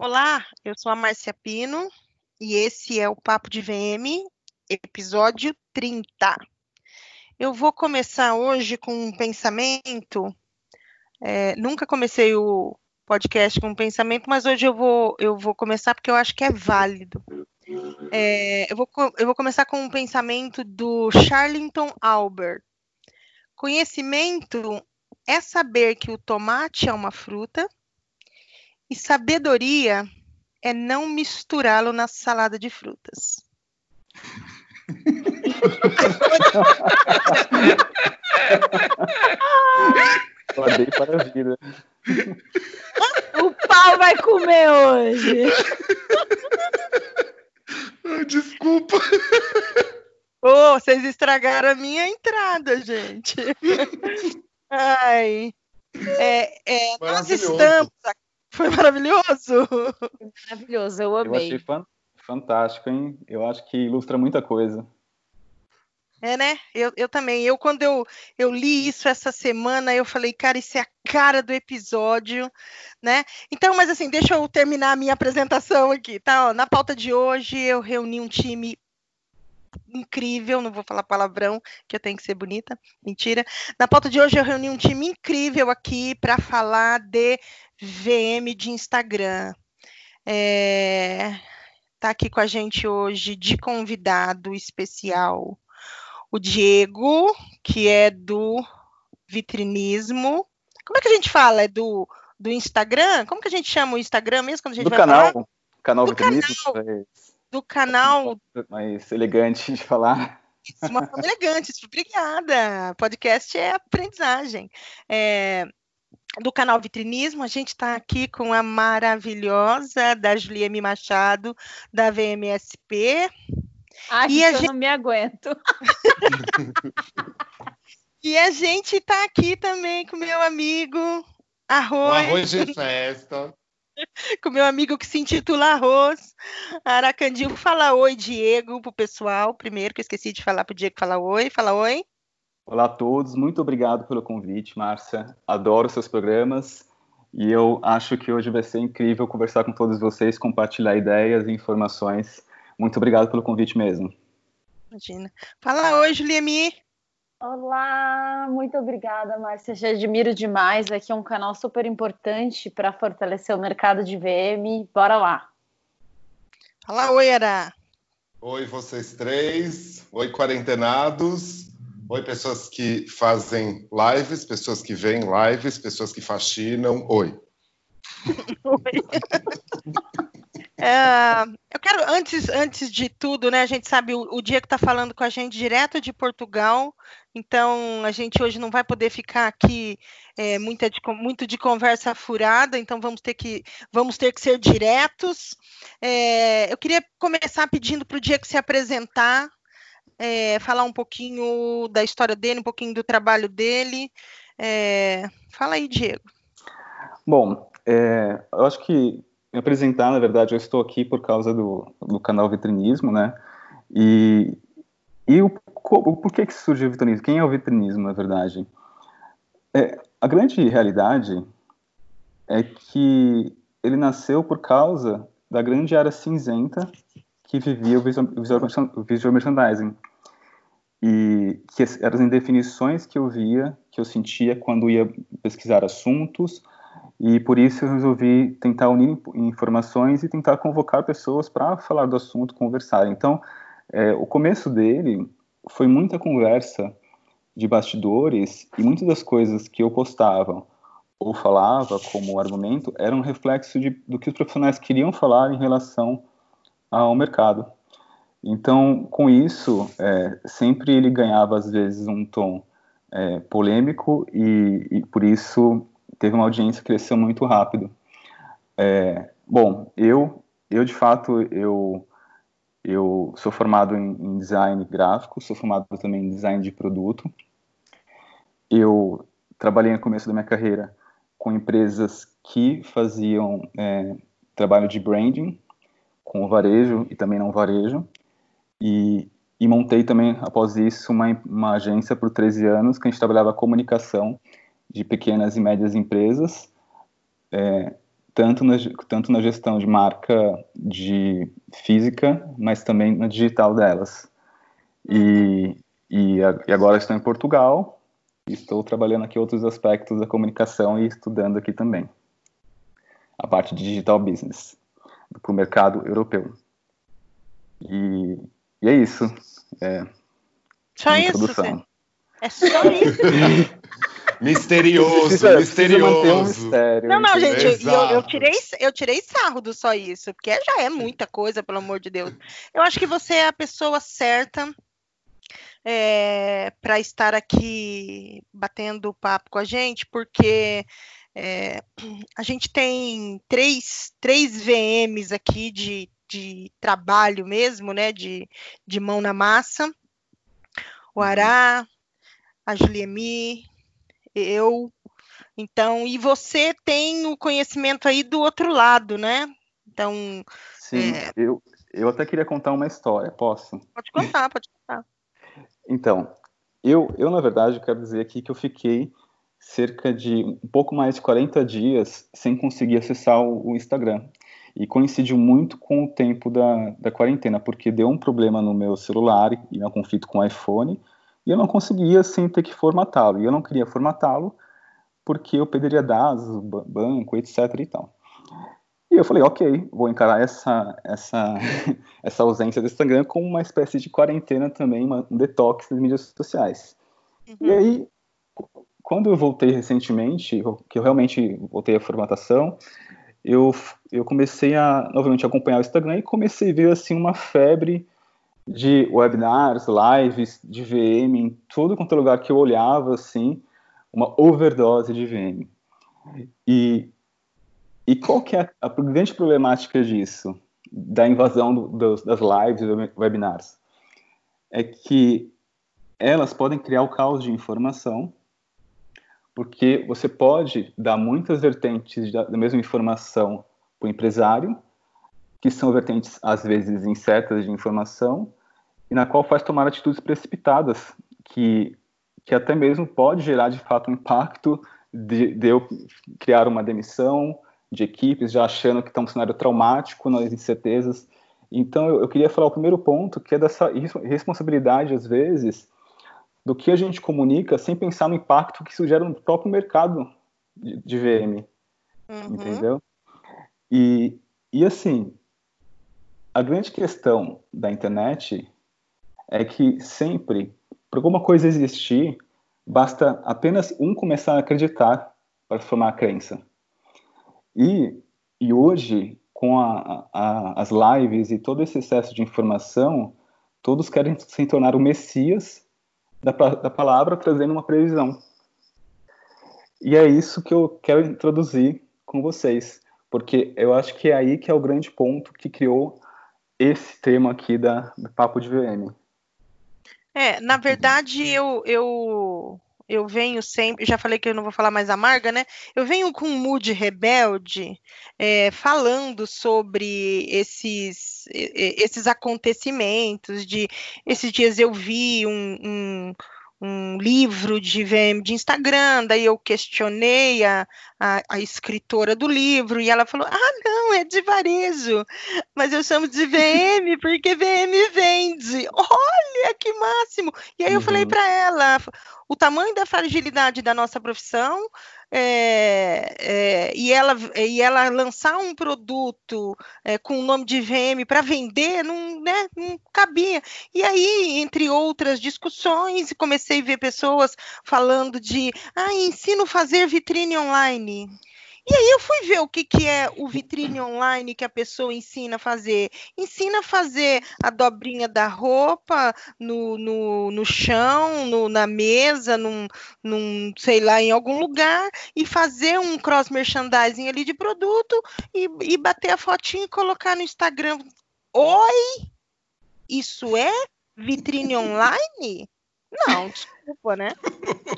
Olá, eu sou a Márcia Pino e esse é o Papo de VM, episódio 30. Eu vou começar hoje com um pensamento. É, nunca comecei o podcast com um pensamento, mas hoje eu vou, eu vou começar porque eu acho que é válido. É, eu, vou, eu vou começar com um pensamento do Charlington Albert. Conhecimento é saber que o tomate é uma fruta e sabedoria é não misturá-lo na salada de frutas. Guardei para a vida. O pau vai comer hoje. Desculpa. Oh, vocês estragaram a minha entrada, gente. Ai. É, é, nós estamos aqui. Foi maravilhoso. Foi maravilhoso, eu amei. Eu achei fan fantástico, hein? Eu acho que ilustra muita coisa. É, né? Eu, eu também. Eu, quando eu, eu li isso essa semana, eu falei, cara, isso é a cara do episódio, né? Então, mas assim, deixa eu terminar a minha apresentação aqui, tá? Ó, na pauta de hoje, eu reuni um time incrível, não vou falar palavrão, que eu tenho que ser bonita, mentira. Na pauta de hoje, eu reuni um time incrível aqui para falar de VM de Instagram. É, tá aqui com a gente hoje de convidado especial o Diego, que é do vitrinismo. Como é que a gente fala? É do, do Instagram? Como que a gente chama o Instagram mesmo quando a gente do vai canal, falar? Canal Do vitrinismo. canal. Do canal Mais elegante de falar. Isso, uma forma elegante. Obrigada. Podcast é aprendizagem. É, do canal Vitrinismo, a gente está aqui com a maravilhosa da Juliane Machado, da VMSP. Ai, E a eu gente- não me aguento. E a gente está aqui também com meu amigo Arroz, arroz de festa. com meu amigo que se intitula Arroz, Aracandil. Fala oi, Diego, pro pessoal. Primeiro, que eu esqueci de falar pro Diego falar oi. Fala oi. Olá a todos, muito obrigado pelo convite, Márcia. Adoro seus programas e eu acho que hoje vai ser incrível conversar com todos vocês, compartilhar ideias e informações. Muito obrigado pelo convite mesmo. Imagina. Fala oi, Juliemi. Olá, muito obrigada, Márcia. Te admiro demais. Aqui é um canal super importante para fortalecer o mercado de VM. Bora lá. Fala oi, Ara. Oi, vocês três. Oi, quarentenados. Oi, pessoas que fazem lives, pessoas que veem lives, pessoas que faxinam. Oi. É, eu quero, antes, antes de tudo, né? A gente sabe, o, o Diego está falando com a gente direto de Portugal, então a gente hoje não vai poder ficar aqui é, muita de muito de conversa furada, então vamos ter que, vamos ter que ser diretos. É, eu queria começar pedindo para o Diego se apresentar, é, falar um pouquinho da história dele, um pouquinho do trabalho dele. É, fala aí, Diego. Bom, é, eu acho que me apresentar, na verdade, eu estou aqui por causa do, do canal Vitrinismo, né? E, e o, o porquê que surgiu o vitrinismo? Quem é o vitrinismo, na verdade? É, a grande realidade é que ele nasceu por causa da grande área cinzenta que vivia o visual, visual, visual merchandising. E que eram as definições que eu via, que eu sentia quando ia pesquisar assuntos, e por isso eu resolvi tentar unir informações e tentar convocar pessoas para falar do assunto, conversar. Então, é, o começo dele foi muita conversa de bastidores e muitas das coisas que eu postava ou falava como argumento eram um reflexo de, do que os profissionais queriam falar em relação ao mercado. Então, com isso, é, sempre ele ganhava às vezes um tom é, polêmico e, e por isso teve uma audiência que cresceu muito rápido. É, bom, eu, eu de fato, eu, eu sou formado em, em design gráfico, sou formado também em design de produto. Eu trabalhei no começo da minha carreira com empresas que faziam é, trabalho de branding, com o varejo e também não varejo. E, e montei também, após isso, uma, uma agência por 13 anos, que a gente trabalhava comunicação de pequenas e médias empresas, é, tanto na, tanto na gestão de marca de física, mas também na digital delas. E, e, e agora estou em Portugal, estou trabalhando aqui outros aspectos da comunicação e estudando aqui também a parte de digital business para o mercado europeu. E, e é isso. É, só isso? É só isso? Misterioso, precisa, misterioso. Precisa um mistério, não, não, gente, eu, eu, tirei, eu tirei sarro do só isso, porque já é muita coisa, pelo amor de Deus. Eu acho que você é a pessoa certa é, para estar aqui batendo papo com a gente, porque é, a gente tem três, três VMs aqui de, de trabalho mesmo, né? De, de mão na massa. O Ará, a Juliemi, eu. Então, e você tem o conhecimento aí do outro lado, né? Então. Sim, é... eu, eu até queria contar uma história, posso? Pode contar, pode contar. Então, eu, eu na verdade quero dizer aqui que eu fiquei cerca de um pouco mais de 40 dias sem conseguir acessar o, o Instagram. E coincidiu muito com o tempo da, da quarentena, porque deu um problema no meu celular e um conflito com o iPhone, e eu não conseguia sem ter que formatá-lo. E eu não queria formatá-lo porque eu perderia dados, banco, etc. e tal. E eu falei, ok, vou encarar essa, essa, essa ausência do Instagram como uma espécie de quarentena também, uma, um detox das mídias sociais. Uhum. E aí, quando eu voltei recentemente, que eu realmente voltei à formatação, eu, eu comecei a novamente acompanhar o Instagram e comecei a ver assim uma febre de webinars, lives de VM em todo quanto é lugar que eu olhava, assim, uma overdose de VM. E, e qual que é a, grande problemática disso, da invasão do, das lives e webinars? É que elas podem criar o caos de informação, porque você pode dar muitas vertentes da, mesma informação para o empresário, que são vertentes, às vezes, incertas de informação, e na qual faz tomar atitudes precipitadas, que, que até mesmo pode gerar de fato um impacto de, de eu criar uma demissão de equipes, já achando que está um cenário traumático nas incertezas. Então, eu, eu queria falar o primeiro ponto, que é dessa responsabilidade, às vezes, do que a gente comunica sem pensar no impacto que isso gera no próprio mercado de, de VM. Uhum. Entendeu? E, e assim, a grande questão da internet é que sempre, para alguma coisa existir, basta apenas um começar a acreditar para formar a crença. E, e hoje, com a, a, as lives e todo esse excesso de informação, todos querem se tornar o Messias da, da palavra, trazendo uma previsão. E é isso que eu quero introduzir com vocês, porque eu acho que é aí que é o grande ponto que criou esse tema aqui da, do Papo de VM. É, na verdade, eu, eu, eu venho sempre, já falei que eu não vou falar mais amarga, né? Eu venho com um mood rebelde, é, falando sobre esses, esses acontecimentos, de esses dias eu vi um, um um livro de VM de Instagram, daí eu questionei a, a, a, escritora do livro e ela falou: Ah, não, é de varejo, mas eu chamo de VM porque VM vende. Olha que máximo! E aí eu falei uhum. para ela: o tamanho da fragilidade da nossa profissão é, é, e, ela, e ela lançar um produto é, com o nome de VM para vender, não, né, não cabia. E aí, entre outras discussões, comecei a ver pessoas falando de ah, ensino fazer vitrine online. E aí eu fui ver o que, que é o vitrine online que a pessoa ensina a fazer. Ensina a fazer a dobrinha da roupa no, no, no chão, no, na mesa, num, num, sei lá, em algum lugar, e fazer um cross merchandising ali de produto e, e bater a fotinha e colocar no Instagram. Oi? Isso é vitrine online? Não, desculpa, né?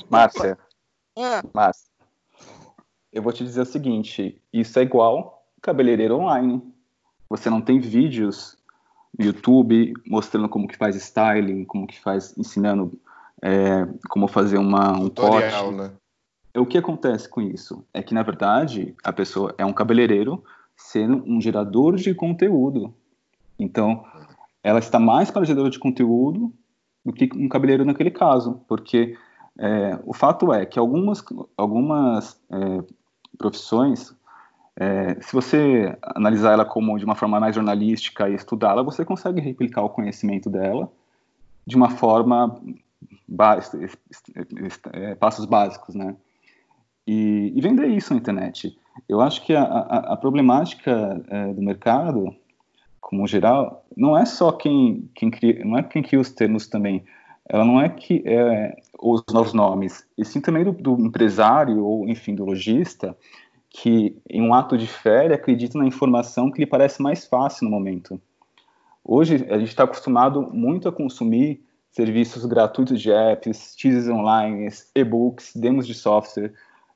Márcia. Ah. Márcia eu vou te dizer o seguinte: isso é igual cabeleireiro online. Você não tem vídeos no YouTube mostrando como que faz styling, como que faz, ensinando é, como fazer uma, um Tutorial, corte. Né? o que acontece com isso? É que, na verdade, a pessoa é um cabeleireiro sendo um gerador de conteúdo. Então, ela está mais para gerador de conteúdo do que um cabeleireiro naquele caso, porque é, o fato é que algumas, algumas é, profissões, é, se você analisar ela como de uma forma mais jornalística e estudá-la, você consegue replicar o conhecimento dela de uma forma é, passos básicos, né? E, e, vender isso na internet. Eu acho que a, a, a problemática é, do mercado, como geral, não é só quem, quem cria, não é quem cria os termos também. Ela não é que é, os novos nomes, e sim também do, do empresário ou, enfim, do lojista, que em um ato de fé ele acredita na informação que lhe parece mais fácil no momento. Hoje a gente está acostumado muito a consumir serviços gratuitos de apps, teasers online, e-books, demos de software.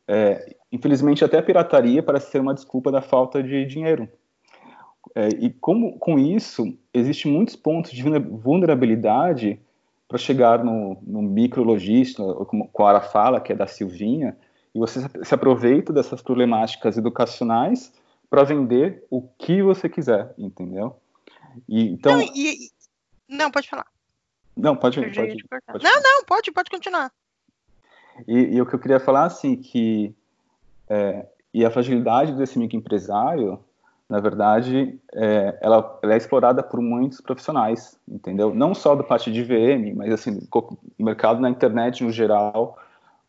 É, infelizmente, até a pirataria parece ser uma desculpa da falta de dinheiro. É, e como, com isso, existem muitos pontos de vulnerabilidade para chegar no, no micrologista, como a Ara fala, que é da Silvinha, e você se aproveita dessas problemáticas educacionais para vender o que você quiser, entendeu? E, então... Não, e, não, pode falar. Não, pode, pode, pode, Não, não, pode, pode continuar. E, e, o que eu queria falar, assim, que é, e a fragilidade desse microempresário, na verdade, é, ela, ela, é explorada por muitos profissionais, entendeu? Não só da parte de VM, mas assim, o mercado na internet no geral,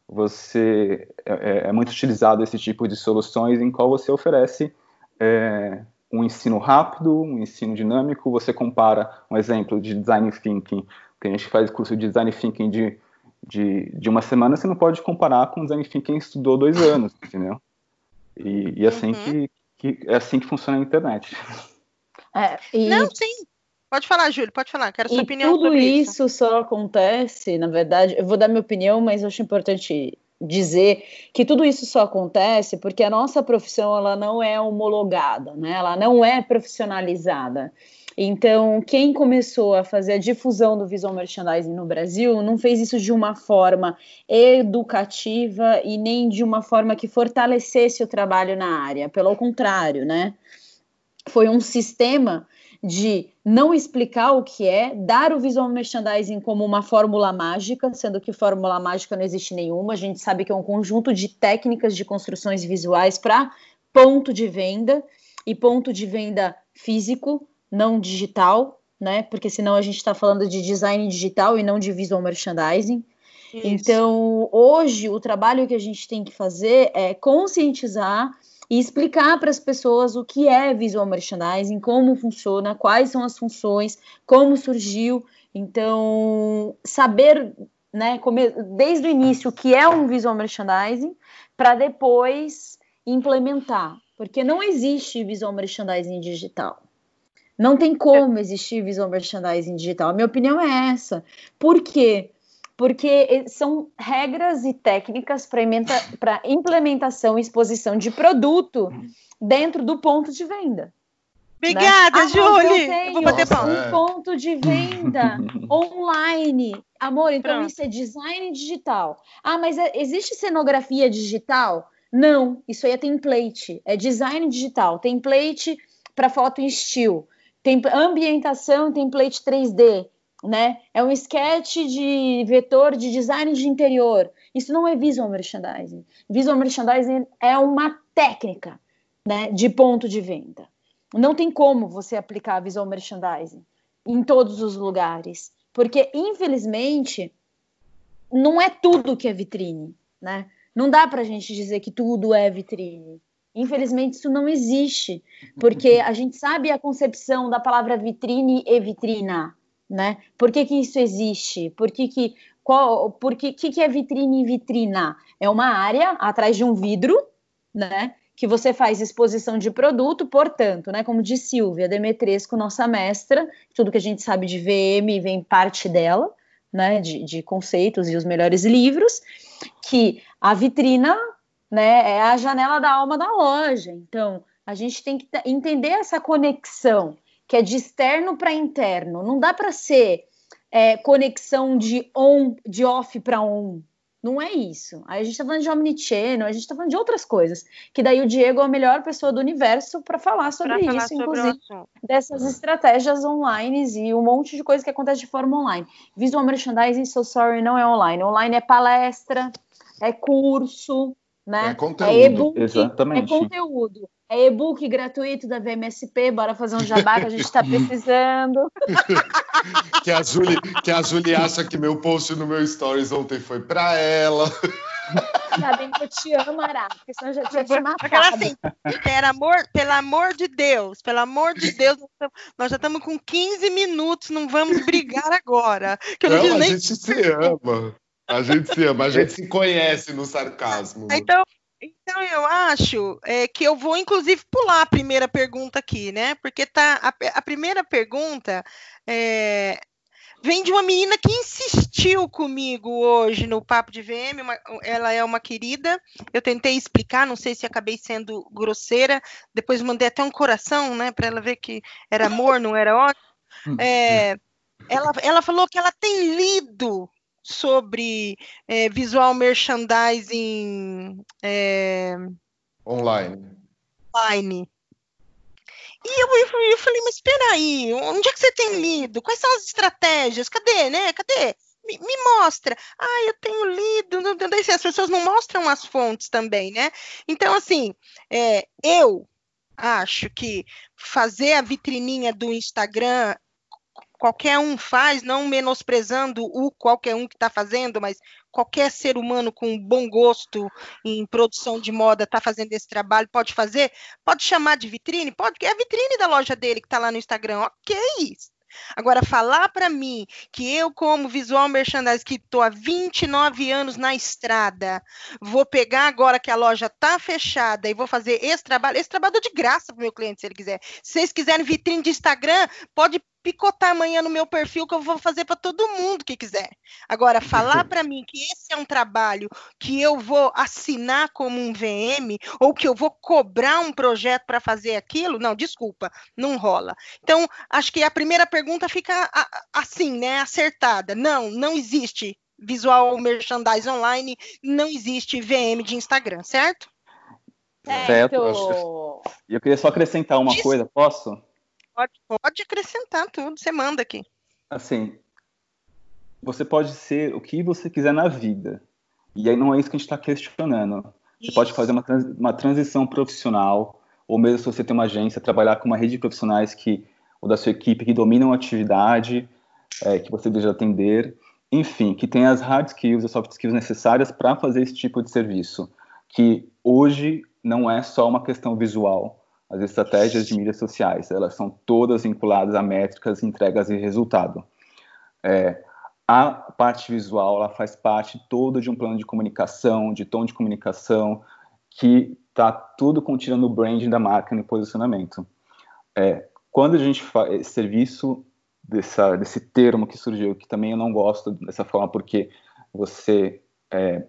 você é, é, é muito utilizado esse tipo de soluções em qual você oferece é, um ensino rápido, um ensino dinâmico, você compara um exemplo de design thinking que a gente faz curso de design thinking de, de, de uma semana, você não pode comparar com design thinking que estudou dois anos, entendeu? E, e assim uhum. que, que, é assim que funciona a internet. É, e... Não, sim. Pode falar, Júlio, pode falar, quero sua e opinião tudo sobre isso. isso só acontece, na verdade, eu vou dar minha opinião, mas acho importante dizer que tudo isso só acontece porque a nossa profissão ela não é homologada, né? Ela não é profissionalizada. Então, quem começou a fazer a difusão do visual merchandising no Brasil não fez isso de uma forma educativa e nem de uma forma que fortalecesse o trabalho na área. Pelo contrário, né? Foi um sistema de não explicar o que é, dar o visual merchandising como uma fórmula mágica, sendo que fórmula mágica não existe nenhuma. A gente sabe que é um conjunto de técnicas de construções visuais para ponto de venda e ponto de venda físico não digital, né? Porque senão a gente está falando de design digital e não de visual merchandising. Isso. Então, hoje, o trabalho que a gente tem que fazer é conscientizar e explicar para as pessoas o que é visual merchandising, como funciona, quais são as funções, como surgiu. Então, saber, né, desde o início o que é um visual merchandising, para depois implementar, porque não existe visual merchandising digital. Não tem como existir visual merchandising digital. A minha opinião é essa. Por quê? Porque são regras e técnicas para implementação e exposição de produto dentro do ponto de venda. Obrigada, né? Julie! Eu, eu vou bater palma. Um ponto de venda online. Amor, então Pronto. isso é design digital. Ah, mas é, existe cenografia digital? Não, isso aí é template. É design digital. Template para foto em estilo tem ambientação, template 3D, né? É um sketch de vetor de design de interior. Isso não é visual merchandising. Visual merchandising é uma técnica, né, de ponto de venda. Não tem como você aplicar visual merchandising em todos os lugares, porque infelizmente não é tudo que é vitrine, né? Não dá para a gente dizer que tudo é vitrine. Infelizmente, isso não existe, porque a gente sabe a concepção da palavra vitrine e vitrina, né? Por que, que isso existe? Por que, que, qual, por que, que, que é vitrine e vitrina? É uma área atrás de um vidro, né? Que você faz exposição de produto, portanto, né? Como diz Silvia Demetresco, nossa mestra, tudo que a gente sabe de VM vem parte dela, né? De, de conceitos e os melhores livros, que a vitrina né? É a janela da alma da loja. Então, a gente tem que entender essa conexão, que é de externo para interno. Não dá para ser é, conexão de on, de off para on, Não é isso. Aí a gente está falando de omnichannel, a gente está falando de outras coisas. Que daí o Diego é a melhor pessoa do universo para falar sobre pra isso, falar inclusive sobre dessas estratégias online e um monte de coisa que acontece de forma online. Visual merchandising, so sorry, não é online. Online é palestra, é curso, né? É conteúdo. É e-book, Exatamente. é conteúdo. É e-book gratuito da VMSP, bora fazer um jabá que a gente está precisando. que, a Julie, que a Julie acha que meu post no meu stories ontem foi para ela. Ainda bem que eu te amo, Ará, porque senão eu já tinha te matado. Aquela assim, pelo amor, pelo amor de Deus, pelo amor de Deus, nós já estamos com 15 minutos, não vamos brigar agora. Que eu não, não a nem... gente se ama. A gente se ama, a gente se conhece no sarcasmo. Então, então eu acho é, que eu vou inclusive pular a primeira pergunta aqui, né? Porque tá a, a primeira pergunta é, vem de uma menina que insistiu comigo hoje no papo de VM. Uma, ela é uma querida. Eu tentei explicar, não sei se acabei sendo grosseira. Depois mandei até um coração, né, para ela ver que era amor, não era ódio. Hum, é, ela, ela falou que ela tem lido sobre é, visual merchandising é, online. online. E eu, eu, eu, falei, mas espera aí, onde é que você tem lido? Quais são as estratégias? Cadê, né? Cadê? Me, me mostra. Ah, eu tenho lido. Não, não, as pessoas não mostram as fontes também, né? Então, assim, é, eu acho que fazer a vitrininha do Instagram qualquer um faz, não menosprezando o qualquer um que está fazendo, mas qualquer ser humano com bom gosto em produção de moda está fazendo esse trabalho, pode fazer, pode chamar de vitrine, pode, é a vitrine da loja dele que está lá no Instagram, ok. Agora, falar para mim que eu, como visual merchandising, que estou há 29 anos na estrada, vou pegar agora que a loja está fechada e vou fazer esse trabalho, esse trabalho de graça para o meu cliente, se ele quiser. Se vocês quiserem vitrine de Instagram, pode picotar amanhã no meu perfil que eu vou fazer para todo mundo que quiser. Agora, falar para mim que esse é um trabalho que eu vou assinar como um VM ou que eu vou cobrar um projeto para fazer aquilo, não, desculpa, não rola. Então, acho que a primeira pergunta fica assim, né, acertada. Não, não existe visual merchandising online, não existe VM de Instagram, certo? Certo. E eu queria só acrescentar uma Isso. coisa, posso? Pode, pode acrescentar tudo, você manda aqui. Assim, você pode ser o que você quiser na vida. E aí não é isso que a gente está questionando. Você isso. pode fazer uma, trans, uma transição profissional, ou mesmo se você tem uma agência, trabalhar com uma rede de profissionais que, ou da sua equipe que dominam a atividade é, que você deseja atender. Enfim, que tem as hard skills, as soft skills necessárias para fazer esse tipo de serviço. Que hoje não é só uma questão visual as estratégias de mídias sociais, elas são todas vinculadas a métricas, entregas e resultado. É, a parte visual, ela faz parte toda de um plano de comunicação, de tom de comunicação, que está tudo contido no branding da marca, no posicionamento. É, quando a gente faz serviço dessa, desse termo que surgiu, que também eu não gosto dessa forma, porque você é,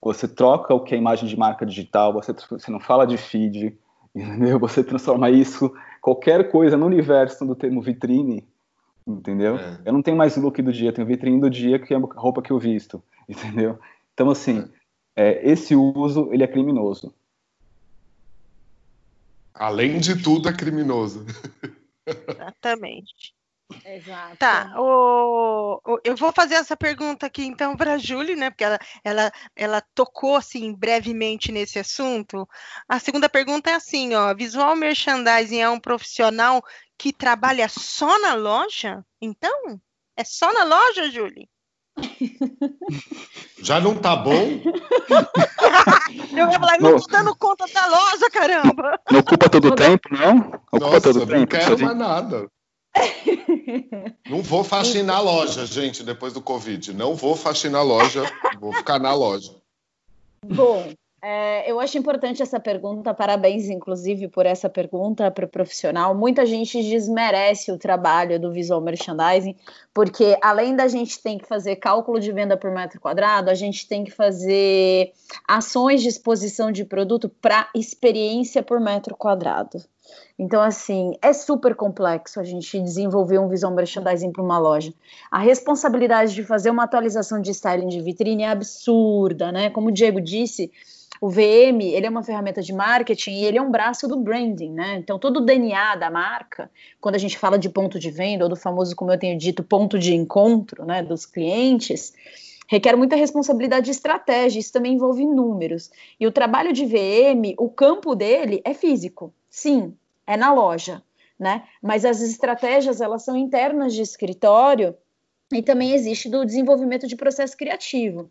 você troca o que é imagem de marca digital, você, você não fala de feed, entendeu? Você transforma isso, qualquer coisa no universo do termo vitrine, entendeu? É. Eu não tenho mais look do dia, tenho vitrine do dia que é a roupa que eu visto, entendeu? Então, assim, é. É, esse uso, ele é criminoso. Além de tudo, é criminoso. Exatamente. Exato. Tá, o, o, eu vou fazer essa pergunta aqui então para a Júlia, né? Porque ela, ela, ela tocou assim brevemente nesse assunto. A segunda pergunta é assim, ó, visual merchandising é um profissional que trabalha só na loja? Então, é só na loja, Júlia? Já não tá bom? eu ia falar, não, não tô dando conta da loja, caramba. Não ocupa todo o tempo, não? Ocupa Nossa, todo o tempo. Não quero mais nada. Não vou faxinar loja, gente, depois do Covid. Não vou faxinar loja, vou ficar na loja. Bom, é, eu acho importante essa pergunta, parabéns, inclusive, por essa pergunta para o profissional. Muita gente desmerece o trabalho do visual merchandising, porque além da gente ter que fazer cálculo de venda por metro quadrado, a gente tem que fazer ações de exposição de produto para experiência por metro quadrado. Então, assim, é super complexo a gente desenvolver um visual merchandising para uma loja. A responsabilidade de fazer uma atualização de styling de vitrine é absurda, né? Como o Diego disse, o VM ele é uma ferramenta de marketing e ele é um braço do branding, né? Então todo o DNA da marca, quando a gente fala de ponto de venda ou do famoso, como eu tenho dito, ponto de encontro, né, dos clientes, requer muita responsabilidade e estratégia. Isso também envolve números. E o trabalho de VM, o campo dele é físico, sim, é na loja, né? Mas as estratégias elas são internas de escritório e também existe do desenvolvimento de processo criativo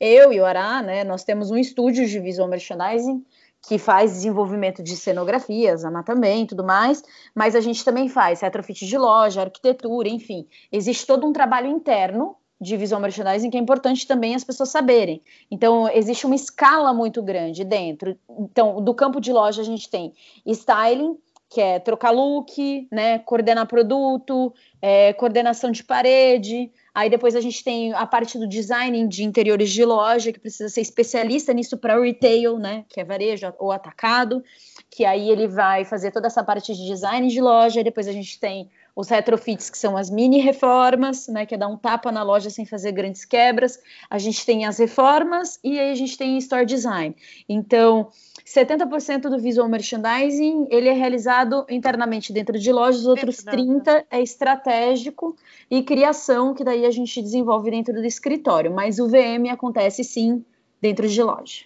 eu e o Ará, né, nós temos um estúdio de visual merchandising que faz desenvolvimento de cenografias, Ana também, tudo mais, mas a gente também faz retrofit de loja, arquitetura, enfim, existe todo um trabalho interno de visual merchandising que é importante também as pessoas saberem. Então, existe uma escala muito grande dentro. Então, do campo de loja a gente tem styling, que é trocar look, né, coordenar produto, é, coordenação de parede, Aí depois a gente tem a parte do design de interiores de loja, que precisa ser especialista nisso para retail, né? Que é varejo ou atacado, que aí ele vai fazer toda essa parte de design de loja. Depois a gente tem os retrofits, que são as mini reformas, né? Que é dar um tapa na loja sem fazer grandes quebras. A gente tem as reformas e aí a gente tem store design. Então, 70% do visual merchandising ele é realizado internamente dentro de lojas, os outros 30% é estratégico e criação, que daí a gente desenvolve dentro do escritório. Mas o VM acontece sim dentro de loja.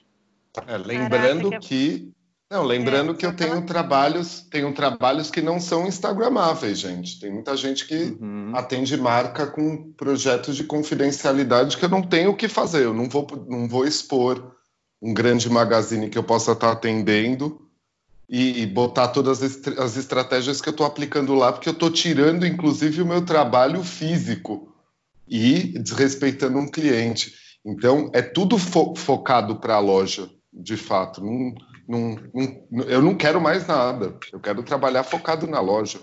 É, lembrando Caraca, que. Não, lembrando é, que eu tenho trabalhos, tenho trabalhos que não são instagramáveis, gente. Tem muita gente que uhum. atende marca com projetos de confidencialidade que eu não tenho o que fazer, eu não vou, não vou expor um grande magazine que eu possa estar atendendo e, e botar todas as, as estratégias que eu estou aplicando lá, porque eu estou tirando, inclusive, o meu trabalho físico e desrespeitando um cliente. Então, é tudo fo focado para a loja, de fato. Não, não, não, eu não quero mais nada. Eu quero trabalhar focado na loja.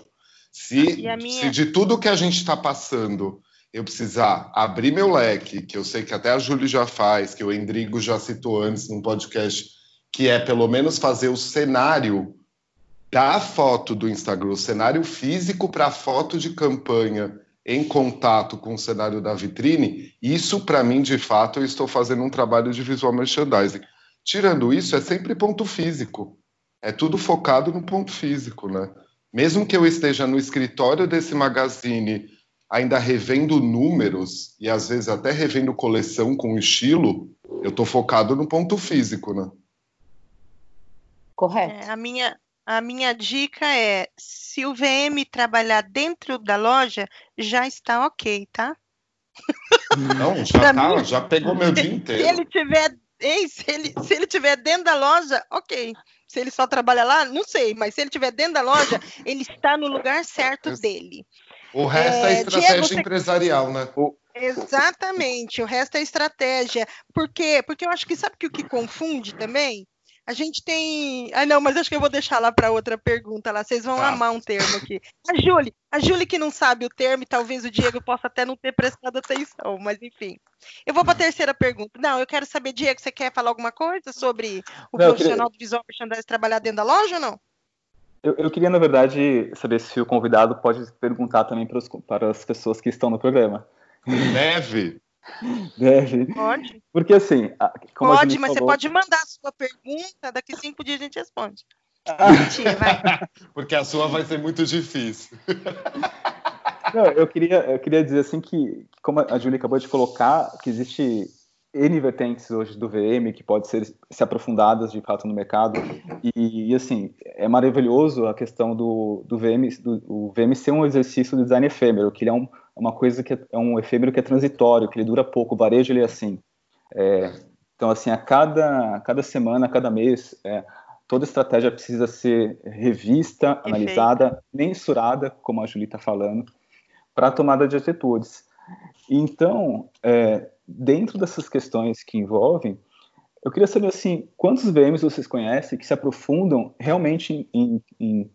Se, minha... se de tudo que a gente está passando eu precisar abrir meu leque, que eu sei que até a Júlia já faz, que o Endrigo já citou antes num podcast, que é pelo menos fazer o cenário da foto do Instagram, o cenário físico para a foto de campanha em contato com o cenário da vitrine, isso para mim, de fato, eu estou fazendo um trabalho de visual merchandising. Tirando isso, é sempre ponto físico. É tudo focado no ponto físico, né? Mesmo que eu esteja no escritório desse magazine ainda revendo números e às vezes até revendo coleção com estilo, eu estou focado no ponto físico, né? Correto. É, a, minha, a minha dica é: se o VM trabalhar dentro da loja, já está ok, tá? Não, já tá, já pegou meu dia inteiro. Se ele tiver, hein, se ele, se ele tiver dentro da loja, ok. Se ele só trabalha lá, não sei, mas se ele tiver dentro da loja, ele está no lugar certo dele. O resto é, é estratégia Diego, você... empresarial, né? O... Exatamente, o resto é estratégia. Por quê? Porque eu acho que sabe que o que confunde também? A gente tem. Ah, não, mas acho que eu vou deixar lá para outra pergunta lá. Vocês vão tá. amar um termo aqui. A Júlia, a Júlia que não sabe o termo, e talvez o Diego possa até não ter prestado atenção, mas enfim. Eu vou para a terceira pergunta. Não, eu quero saber, Diego, você quer falar alguma coisa sobre o não, profissional queria... do visual merchandising trabalhar dentro da loja ou não? Eu, eu, queria, na verdade, saber se o convidado pode perguntar também para, os, para as pessoas que estão no programa. Deve. Deve. Pode. Porque assim. pode, mas falou... você pode mandar a sua pergunta, daqui cinco dias a gente responde. Ah. Mentira, vai. Porque a sua vai ser muito difícil. Não, eu queria, eu queria dizer assim que, como a Júlia acabou de colocar, que existe N vertentes hoje do VM que pode ser se aprofundadas de fato no mercado e, e assim é maravilhoso a questão do, do VM do o VM ser um exercício de design efêmero que ele é um, uma coisa que é, é, um efêmero que é transitório que ele dura pouco o varejo ele é assim é, então assim a cada a cada semana a cada mês é, toda estratégia precisa ser revista Perfeito. analisada mensurada como a Julie está falando para a tomada de atitudes então é, dentro dessas questões que envolvem, eu queria saber assim, quantos VMs vocês conhecem que se aprofundam realmente em, em,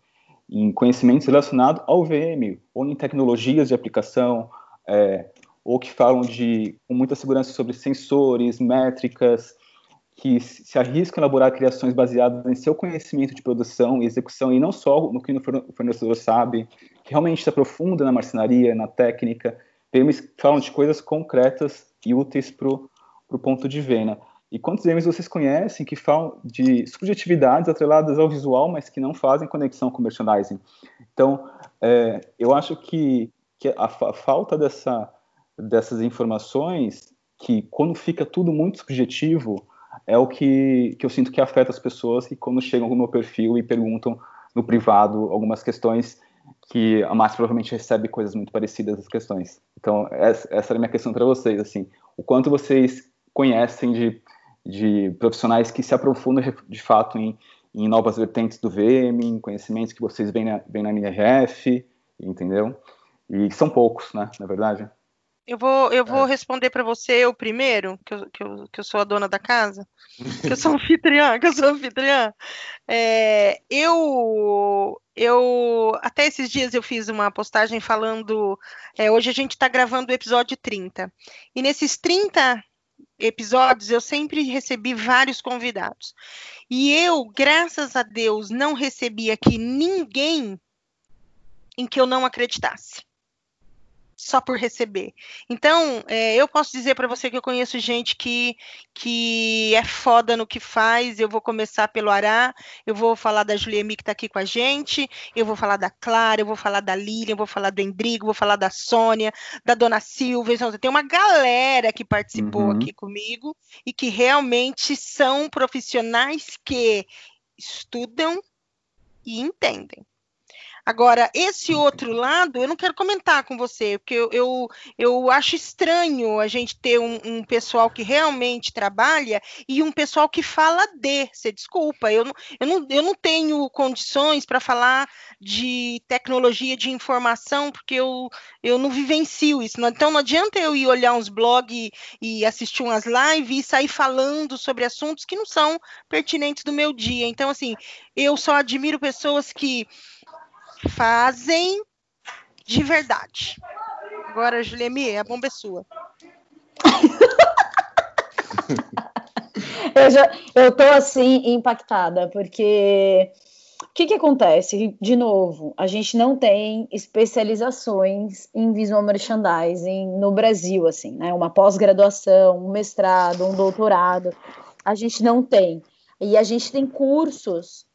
em conhecimentos relacionados ao VM, ou em tecnologias de aplicação, é, ou que falam de com muita segurança sobre sensores, métricas, que se arriscam a elaborar criações baseadas em seu conhecimento de produção e execução, e não só no que o fornecedor sabe, que realmente se aprofunda na marcenaria, na técnica, falam de coisas concretas e úteis para o ponto de venda. E quantos games vocês conhecem que falam de subjetividades atreladas ao visual, mas que não fazem conexão com merchandising? Então, é, eu acho que, que a, a falta dessa, dessas informações, que quando fica tudo muito subjetivo, é o que, que eu sinto que afeta as pessoas que quando chegam no meu perfil e perguntam no privado algumas questões que a Márcia provavelmente recebe coisas muito parecidas às questões. Então, essa, essa era a minha questão para vocês, assim, o quanto vocês conhecem de, de profissionais que se aprofundam de fato em, em novas vertentes do VM, em conhecimentos que vocês veem na, veem na NRF, entendeu? E são poucos, né, na verdade. Eu vou, eu vou é. responder para você o primeiro, que eu, que, eu, que eu sou a dona da casa, que eu sou anfitriã, que eu sou anfitriã. É, eu, eu, até esses dias eu fiz uma postagem falando, é, hoje a gente está gravando o episódio 30, e nesses 30 episódios eu sempre recebi vários convidados. E eu, graças a Deus, não recebi aqui ninguém em que eu não acreditasse só por receber. Então, é, eu posso dizer para você que eu conheço gente que, que é foda no que faz. Eu vou começar pelo Ará, eu vou falar da Juliemi que está aqui com a gente, eu vou falar da Clara, eu vou falar da Lilian, eu vou falar do Endrigo, vou falar da Sônia, da Dona Silvia. Então, tem uma galera que participou uhum. aqui comigo e que realmente são profissionais que estudam e entendem. Agora, esse outro lado, eu não quero comentar com você, porque eu, eu, eu acho estranho a gente ter um, um, pessoal que realmente trabalha e um pessoal que fala de. Você desculpa, eu não, eu não, eu não tenho condições para falar de tecnologia de informação, porque eu, eu não vivencio isso. Então, não adianta eu ir olhar uns blogs e, e assistir umas lives e sair falando sobre assuntos que não são pertinentes do meu dia. Então, assim, eu só admiro pessoas que fazem de verdade. Agora, Juliemi, a bomba é sua. eu, já, eu tô assim impactada, porque o que, que acontece? De novo, a gente não tem especializações em visual merchandising no Brasil, assim, né? Uma pós-graduação, um mestrado, um doutorado, a gente não tem. E a gente tem cursos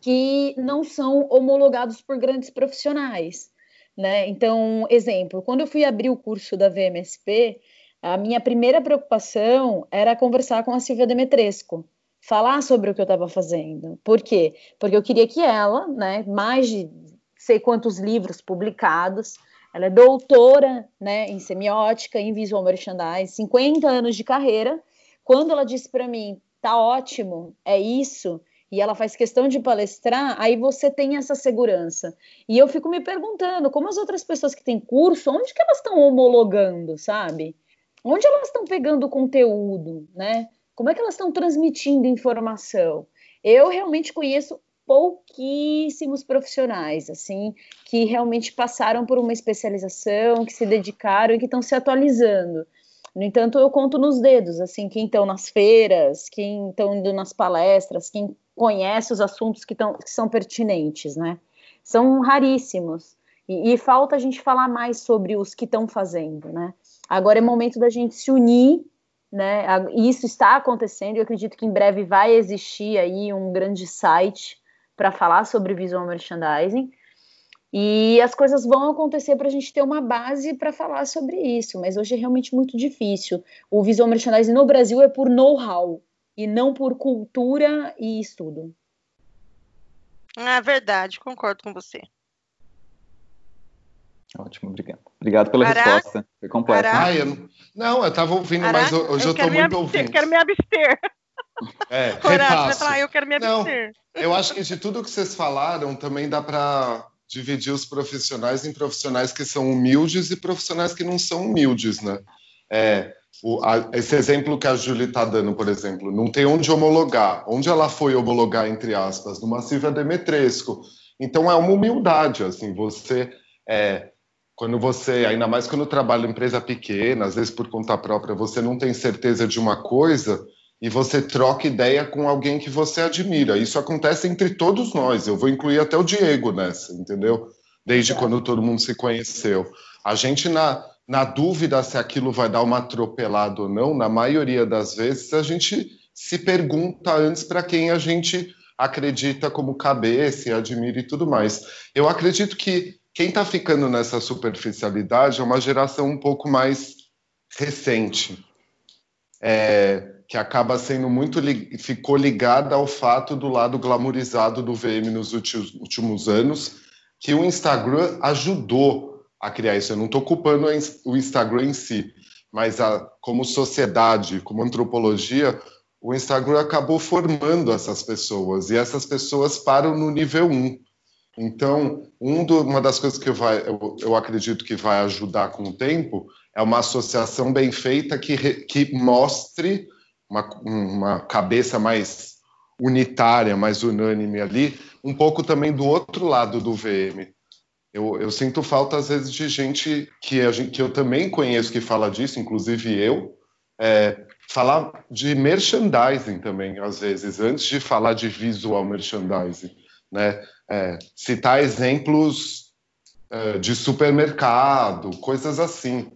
que não são homologados por grandes profissionais. Né? Então, exemplo, quando eu fui abrir o curso da VMSP, a minha primeira preocupação era conversar com a Silvia Demetresco, falar sobre o que eu estava fazendo. Por quê? Porque eu queria que ela, né, mais de sei quantos livros publicados, ela é doutora né, em semiótica, em visual merchandising, 50 anos de carreira. Quando ela disse para mim, tá ótimo, é isso, e ela faz questão de palestrar, aí você tem essa segurança. E eu fico me perguntando, como as outras pessoas que têm curso, onde que elas estão homologando, sabe? Onde elas estão pegando o conteúdo, né? Como é que elas estão transmitindo informação? Eu realmente conheço pouquíssimos profissionais, assim, que realmente passaram por uma especialização, que se dedicaram e que estão se atualizando. No entanto, eu conto nos dedos, assim, quem estão nas feiras, quem estão indo nas palestras, quem conhece os assuntos que, tão, que são pertinentes, né? São raríssimos. E, e falta a gente falar mais sobre os que estão fazendo, né? Agora é momento da gente se unir, né? Isso está acontecendo eu acredito que em breve vai existir aí um grande site para falar sobre visual merchandising. E as coisas vão acontecer para a gente ter uma base para falar sobre isso, mas hoje é realmente muito difícil. O visual merchandising no Brasil é por know-how, e não por cultura e estudo. Ah, verdade, concordo com você. Ótimo, obrigado. Obrigado pela Ará? resposta. Foi completa. Ah, eu, não, eu estava ouvindo, Ará? mas hoje eu estou muito ouvindo. Eu quero me abster. É, repasso. Falar, eu quero me abster. Não, eu acho que de tudo que vocês falaram, também dá para dividir os profissionais em profissionais que são humildes e profissionais que não são humildes, né? É, o, a, esse exemplo que a Júlia está dando, por exemplo, não tem onde homologar. Onde ela foi homologar, entre aspas? Numa Silvia Demetresco. Então é uma humildade, assim, você é, quando você, ainda mais quando trabalha em empresa pequena, às vezes por conta própria, você não tem certeza de uma coisa, e você troca ideia com alguém que você admira. Isso acontece entre todos nós. Eu vou incluir até o Diego nessa, entendeu? Desde é. quando todo mundo se conheceu. A gente, na, na dúvida se aquilo vai dar uma atropelada ou não, na maioria das vezes, a gente se pergunta antes para quem a gente acredita como cabeça e admira e tudo mais. Eu acredito que quem está ficando nessa superficialidade é uma geração um pouco mais recente. É, que acaba sendo muito ficou ligada ao fato do lado glamorizado do VM nos últimos anos, que o Instagram ajudou a criar isso. Eu não estou culpando o Instagram em si, mas a, como sociedade, como antropologia, o Instagram acabou formando essas pessoas e essas pessoas param no nível 1. Então, um do, uma das coisas que eu, vai, eu, eu, acredito que vai ajudar com o tempo é uma associação bem feita que, que mostre uma, uma cabeça mais unitária, mais unânime ali, um pouco também do outro lado do VM. Eu, eu sinto falta, às vezes, de gente que, gente que eu também conheço que fala disso, inclusive eu, é, falar de merchandising também, às vezes, antes de falar de visual merchandising. Né? É, citar exemplos é, de supermercado, coisas assim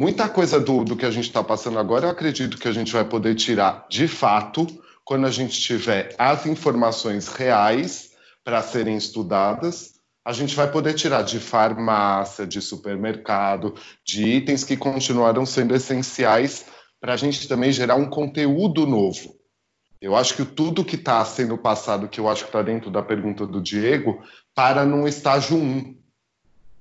muita coisa do, do que a gente está passando agora, eu acredito que a gente vai poder tirar de fato quando a gente tiver as informações reais para serem estudadas. A gente vai poder tirar de farmácia, de supermercado, de itens que continuaram sendo essenciais para a gente também gerar um conteúdo novo. Eu acho que tudo que está sendo passado, que eu acho que está dentro da pergunta do Diego, para num estágio 1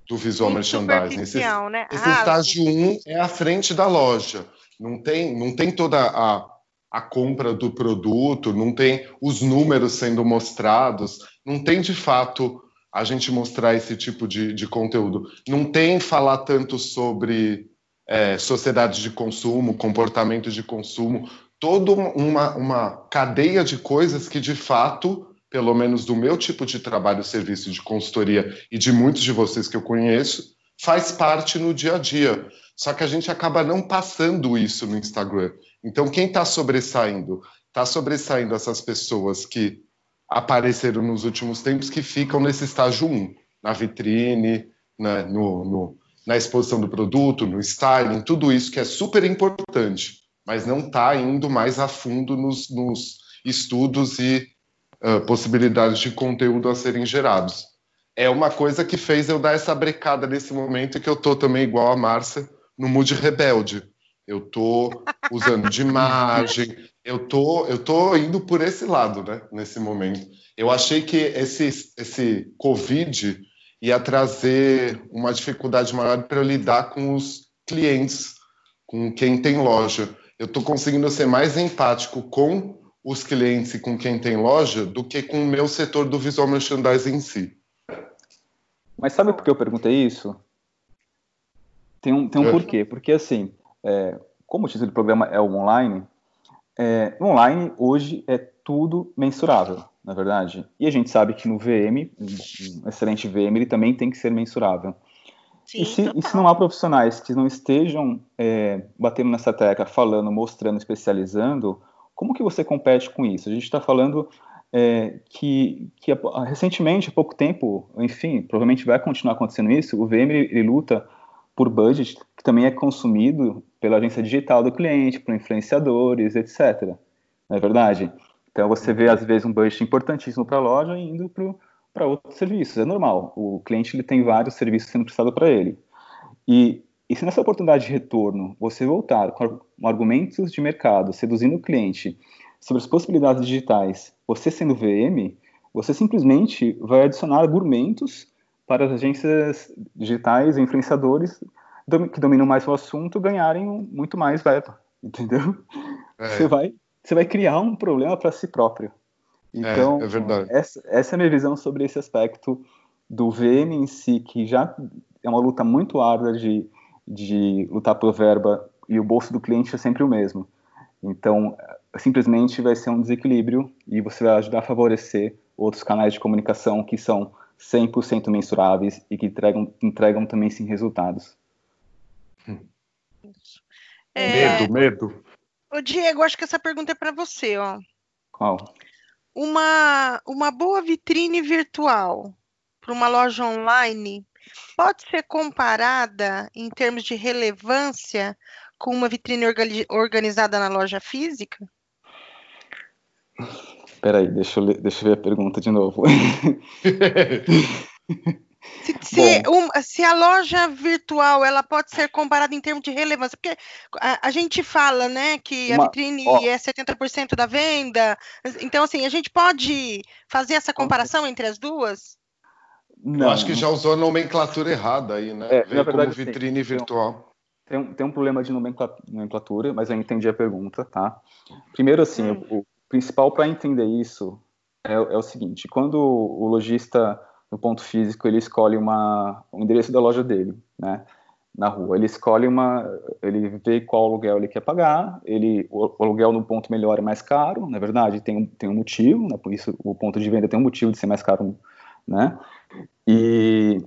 do visual merchandising. Esse, né? esse ah, estágio 1 um é a frente da loja. Não tem, não tem toda a, a compra do produto, não tem os números sendo mostrados, não tem de fato a gente mostrar esse tipo de, de conteúdo. Não tem falar tanto sobre é, sociedade de consumo, comportamento de consumo, toda uma, uma cadeia de coisas que de fato pelo menos do meu tipo de trabalho, serviço de consultoria e de muitos de vocês que eu conheço, faz parte no dia a dia. Só que a gente acaba não passando isso no Instagram. Então, quem está sobressaindo? Está sobressaindo essas pessoas que apareceram nos últimos tempos que ficam nesse estágio 1, na vitrine, na, no, no, na exposição do produto, no styling, tudo isso que é super importante, mas não está indo mais a fundo nos, nos estudos e uh, possibilidades de conteúdo a serem gerados. É uma coisa que fez eu dar essa brecada nesse momento que eu tô também igual a Márcia no mood rebelde. Eu tô usando de imagem, eu tô, eu tô indo por esse lado, né, nesse momento. Eu achei que esse, esse Covid ia trazer uma dificuldade maior para eu lidar com os clientes, com quem tem loja. Eu estou conseguindo ser mais empático com os clientes e com quem tem loja do que com o meu setor do visual merchandising em si. Mas sabe por que eu perguntei isso? Tem um, tem um é. porquê. Porque, assim, é, como o título do programa é o online, é, online hoje é tudo mensurável, na verdade. E a gente sabe que no VM, um, um excelente VM, ele também tem que ser mensurável. Sim, e, se, e, se, não há profissionais que não estejam é, batendo nessa tecla, falando, mostrando, especializando, como que você compete com isso? A gente está falando é, que, que recentemente, há pouco tempo, enfim, provavelmente vai continuar acontecendo isso, o VM ele, ele luta por budget que também é consumido pela agência digital do cliente, por influenciadores, etc. Não é verdade? Então você vê às vezes um budget importantíssimo para a loja indo para outros serviços. É normal. O cliente ele tem vários serviços sendo prestado para ele. E e se nessa oportunidade de retorno você voltar com argumentos de mercado, seduzindo o cliente sobre as possibilidades digitais, você sendo VM, você simplesmente vai adicionar argumentos para as agências digitais e influenciadores que dominam mais o assunto ganharem muito mais verba, entendeu? É. Você, vai, você vai criar um problema para si próprio. Então, é, é. Essa, essa é a minha visão sobre esse aspecto do VM em si, que já é uma luta muito árdua de de lutar por verba e o bolso do cliente é sempre o mesmo. Então, simplesmente vai ser um desequilíbrio e você vai ajudar a favorecer outros canais de comunicação que são 100% mensuráveis e que entregam, entregam também sim resultados. É... Medo, medo. Ô, Diego, acho que essa pergunta é para você, ó. Qual? Uma, uma boa vitrine virtual para uma loja online pode ser comparada em termos de relevância com uma vitrine organizada na loja física? Espera aí, deixa eu, ler, deixa eu ver a pergunta de novo. Se, se, um, se, a loja virtual ela pode ser comparada em termos de relevância, porque a, a gente fala, né, que a vitrine ó, é 70% da venda. Então, assim, a gente pode fazer essa comparação entre as duas? Não. Eu acho que já usou a nomenclatura errada aí, né? É, Veio verdade, como vitrine sim, virtual. Tem um, tem um problema de nomenclatura, mas eu entendi a pergunta, tá? Primeiro, assim, hum. o, principal para entender isso é, é o seguinte: quando o lojista no ponto físico, ele escolhe uma, um endereço da loja dele, né? Na rua. Ele escolhe uma. Ele vê qual aluguel ele quer pagar. Ele, o, o aluguel no ponto melhor é mais caro, na verdade, tem, tem um motivo, né? Por isso o ponto de venda tem um motivo de ser mais caro, né? E.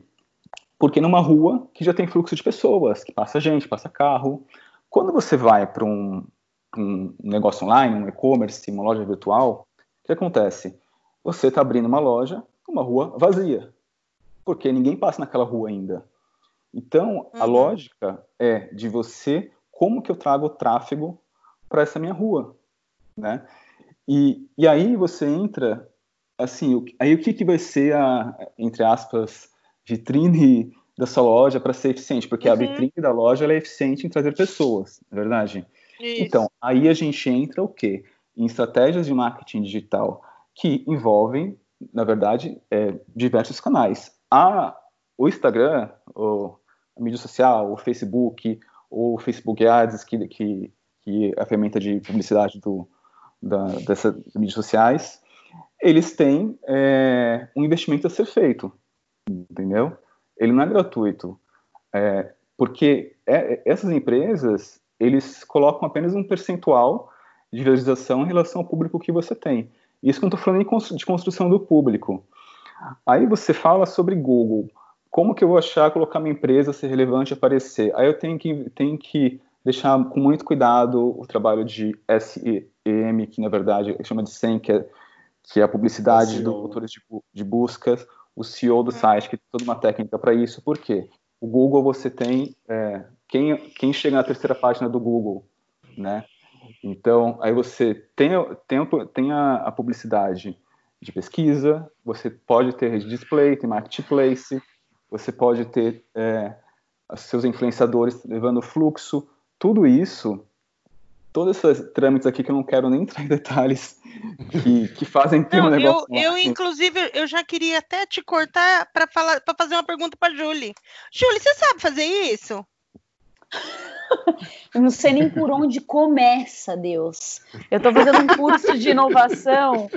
Porque numa rua que já tem fluxo de pessoas, que passa gente, passa carro. Quando você vai para um, um negócio online, um e-commerce, uma loja virtual, o que acontece? Você está abrindo uma loja uma rua vazia, porque ninguém passa naquela rua ainda. Então, uhum. a lógica é de você, como que eu trago tráfego para essa minha rua, né? E, e aí você entra, assim, aí o que, que vai ser a, entre aspas, vitrine da sua loja para ser eficiente? Porque uhum. a vitrine da loja é eficiente em trazer pessoas, não é verdade? Isso. Então, aí a gente entra o quê? Em estratégias de marketing digital que envolvem na verdade, é, diversos canais. A, o Instagram, o, a mídia social, o Facebook, o Facebook Ads, que, que, que é a ferramenta de publicidade do, da, dessas mídias sociais, eles têm é, um investimento a ser feito, entendeu? Ele não é gratuito, é, porque é, essas empresas, eles colocam apenas um percentual de visualização em relação ao público que você tem. Isso que eu estou falando de construção do público. Aí você fala sobre Google. Como que eu vou achar, colocar minha empresa, ser relevante, aparecer? Aí eu tenho que, tenho que deixar com muito cuidado o trabalho de SEM, que na verdade chama de SEM, que é, que é a publicidade dos motores de, de busca, o CEO do uhum. site, que tem toda uma técnica para isso. Por quê? O Google você tem é, quem, quem chega na terceira página do Google, né? Então, aí você tem, tem, tem a, a, publicidade de pesquisa, você pode ter rede display, tem marketplace, você pode ter é, seus influenciadores levando fluxo, tudo isso, todos esses trâmites aqui que eu não quero nem entrar em detalhes, que, que fazem ter não, um negócio. Eu, eu, inclusive, eu já queria até te cortar para fazer uma pergunta para Julie. Julie, você sabe fazer isso? Eu não sei nem por onde começa, Deus. Eu estou fazendo um curso de inovação,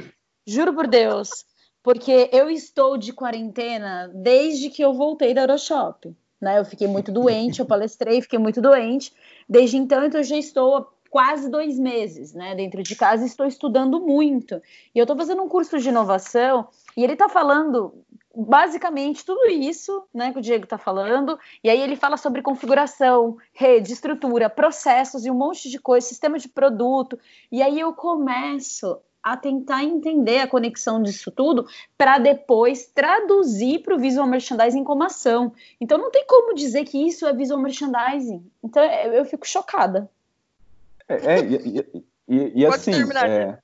juro por Deus, porque eu estou de quarentena desde que eu voltei da Euroshop. Né? Eu fiquei muito doente, eu palestrei, fiquei muito doente. Desde então, então eu já estou quase dois meses, né, dentro de casa, e estou estudando muito. E eu estou fazendo um curso de inovação e ele está falando basicamente tudo isso, né, que o Diego está falando, e aí ele fala sobre configuração, rede, estrutura, processos e um monte de coisa, sistema de produto, e aí eu começo a tentar entender a conexão disso tudo para depois traduzir para o visual merchandising como ação. Então não tem como dizer que isso é visual merchandising. Então eu fico chocada. É, é e, e, assim, é,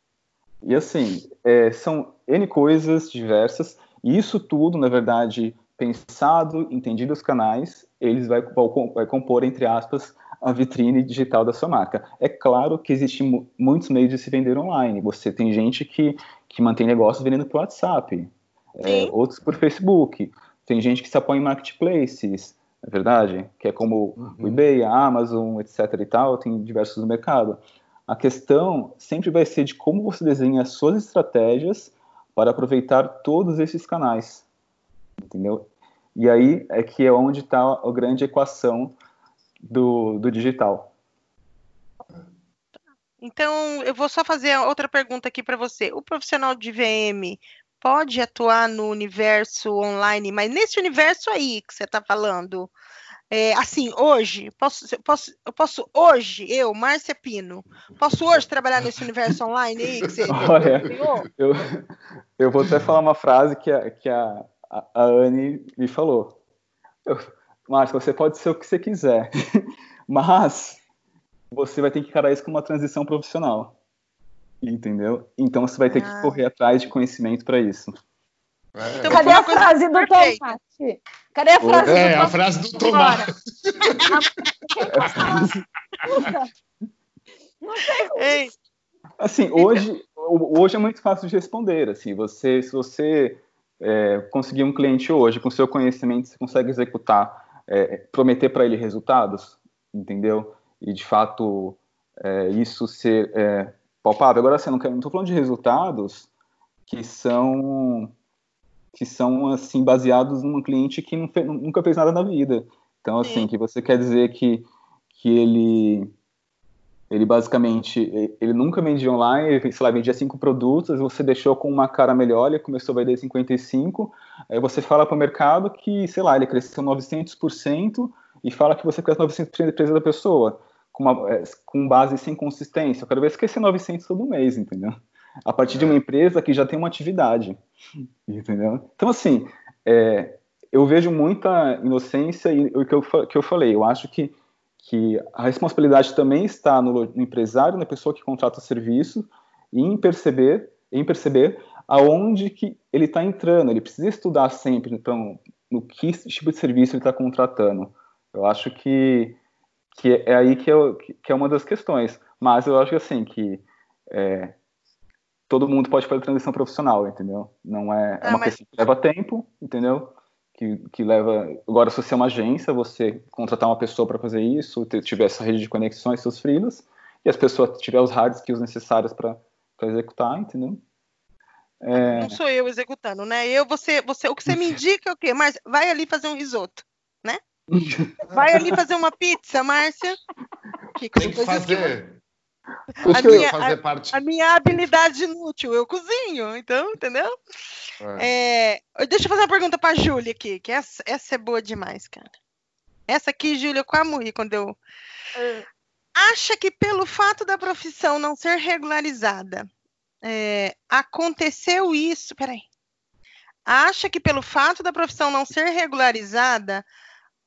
e assim é, são N coisas diversas e isso tudo, na verdade, pensado, entendido os canais, eles vai, vai compor, entre aspas, a vitrine digital da sua marca. É claro que existem muitos meios de se vender online. Você tem gente que, que mantém negócios vendendo por WhatsApp, é, outros por Facebook. Tem gente que se apoia em marketplaces, é verdade? Que é como uhum. o eBay, a Amazon, etc. e tal, tem diversos no mercado. A questão sempre vai ser de como você desenha as suas estratégias para aproveitar todos esses canais, entendeu? E aí é que é onde está a grande equação do, do digital. Então, eu vou só fazer outra pergunta aqui para você. O profissional de VM pode atuar no universo online, mas nesse universo aí que você está falando, É, assim, hoje, posso, posso, eu posso hoje, eu, Márcia Pino, posso hoje trabalhar nesse universo online aí que você Olha, eu, eu vou até falar uma frase que a, que a, a, a Anne me falou. Márcia, você pode ser o que você quiser, mas você vai ter que encarar isso como uma transição profissional. Entendeu? Então você vai ter ah. que correr atrás de conhecimento para isso. É. Então, Cadê a frase do tomate? Cadê a frase é, do a frase do tomate. Não sei. Assim, hoje, hoje é muito fácil de responder. Assim, você, se você é, conseguir um cliente hoje com seu conhecimento, você consegue executar, é, prometer para ele resultados, entendeu? E de fato é, isso ser é, palpável. Agora, assim, eu não estou falando de resultados que são que são assim baseados num cliente que fez, nunca fez nada na vida. Então, assim, que você quer dizer que, que ele ele basicamente ele nunca vendia online, ele, sei lá, vendia cinco produtos, você deixou com uma cara melhor, ele começou a vender 55, aí você fala para o mercado que, sei lá, ele cresceu 900% e fala que você cresce 900% da empresa da pessoa, com, uma, é, com base sem consistência. Eu quero ver crescer 900 todo mês, entendeu? A partir de uma empresa que já tem uma atividade. Entendeu? Então, assim, é, eu vejo muita inocência e o que eu, que eu falei, eu acho que, que a responsabilidade também está no, no empresário, na pessoa que contrata o serviço, em perceber, em perceber aonde que ele está entrando. Ele precisa estudar sempre, então, no que tipo de serviço ele está contratando. Eu acho que, que é aí que é, que é uma das questões. Mas eu acho que, assim, que é, todo mundo pode fazer transição profissional, entendeu? Não é, é ah, uma mas... questão que leva tempo, entendeu? Que, que leva. Agora, se você é uma agência, você contratar uma pessoa para fazer isso, tiver essa rede de conexões, seus freelas, e as pessoas tiver os hard skills necessários para executar, entendeu? É... Não sou eu executando, né? Eu, você, você, o que você me indica é o quê? Mas vai ali fazer um risoto? Vai ali fazer uma pizza, Márcia. Que Tem que fazer. Que a minha, fazer a, parte... a minha habilidade inútil, eu cozinho, então, entendeu? É. É, deixa eu fazer uma pergunta para a Júlia aqui, que essa, essa é boa demais, cara. Essa aqui, Júlia, eu quase morri quando eu. É. Acha que pelo fato da profissão não ser regularizada, é, aconteceu isso. Peraí. Acha que pelo fato da profissão não ser regularizada,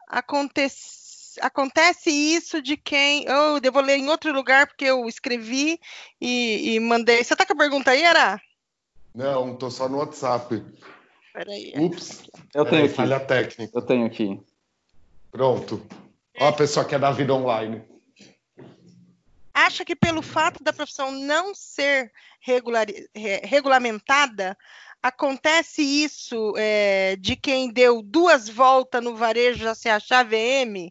aconteceu acontece isso de quem. Oh, eu vou ler em outro lugar porque eu escrevi e, e mandei. Você tá com a pergunta aí, Ara? Não, tô só no WhatsApp. Peraí. Ups. Eu tenho aqui. Falha técnica. Eu tenho aqui. Pronto. Ó, a pessoa que é da vida online. Acha que pelo fato da profissão não ser regular, regulamentada, acontece isso é, de quem deu duas voltas no varejo já se achar VM?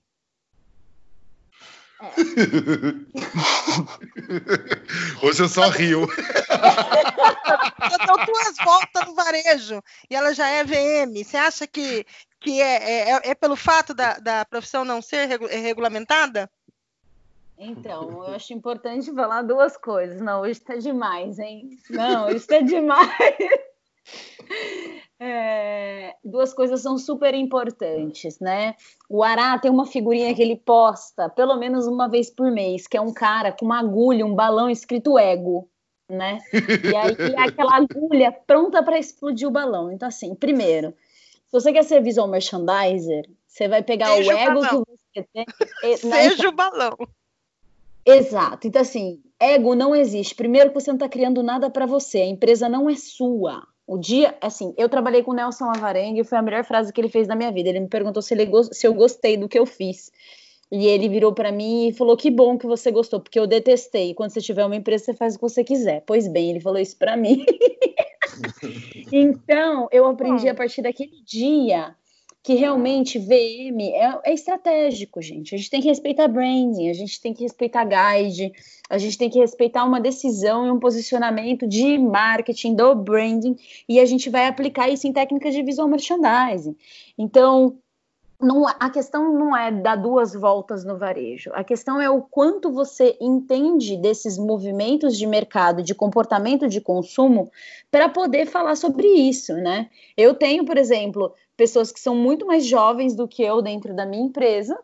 Hoje eu só rio. eu dou duas voltas no varejo e ela já é VM. Você acha que, que é, é, é pelo fato da, da profissão não ser regu regulamentada? Então, eu acho importante falar duas coisas. Não, hoje está demais, hein? Não, hoje está demais. É, duas coisas são super importantes, né? O Ará tem uma figurinha que ele posta pelo menos uma vez por mês, que é um cara com uma agulha, um balão escrito ego, né? E aí é aquela agulha pronta para explodir o balão. Então, assim, primeiro, se você quer ser visual merchandiser, você vai pegar Seja o ego o que você tem. Seja então, o balão. Exato. Então, assim, ego não existe. Primeiro, que você não está criando nada para você, a empresa não é sua o dia, assim, eu trabalhei com o Nelson Avarenga e foi a melhor frase que ele fez na minha vida. Ele me perguntou se, ele, se eu gostei do que eu fiz. E ele virou para mim e falou: Que bom que você gostou, porque eu detestei. Quando você tiver uma empresa, você faz o que você quiser. Pois bem, ele falou isso para mim. então, eu aprendi a partir daquele dia que realmente VM é, é, estratégico, gente. A gente tem que respeitar branding, a gente tem que respeitar guide, a gente tem que respeitar uma decisão e um posicionamento de marketing do branding e a gente vai aplicar isso em técnicas de visual merchandising. Então, não, a questão não é dar duas voltas no varejo, a questão é o quanto você entende desses movimentos de mercado, de comportamento de consumo, para poder falar sobre isso, né? Eu tenho, por exemplo, pessoas que são muito mais jovens do que eu dentro da minha empresa,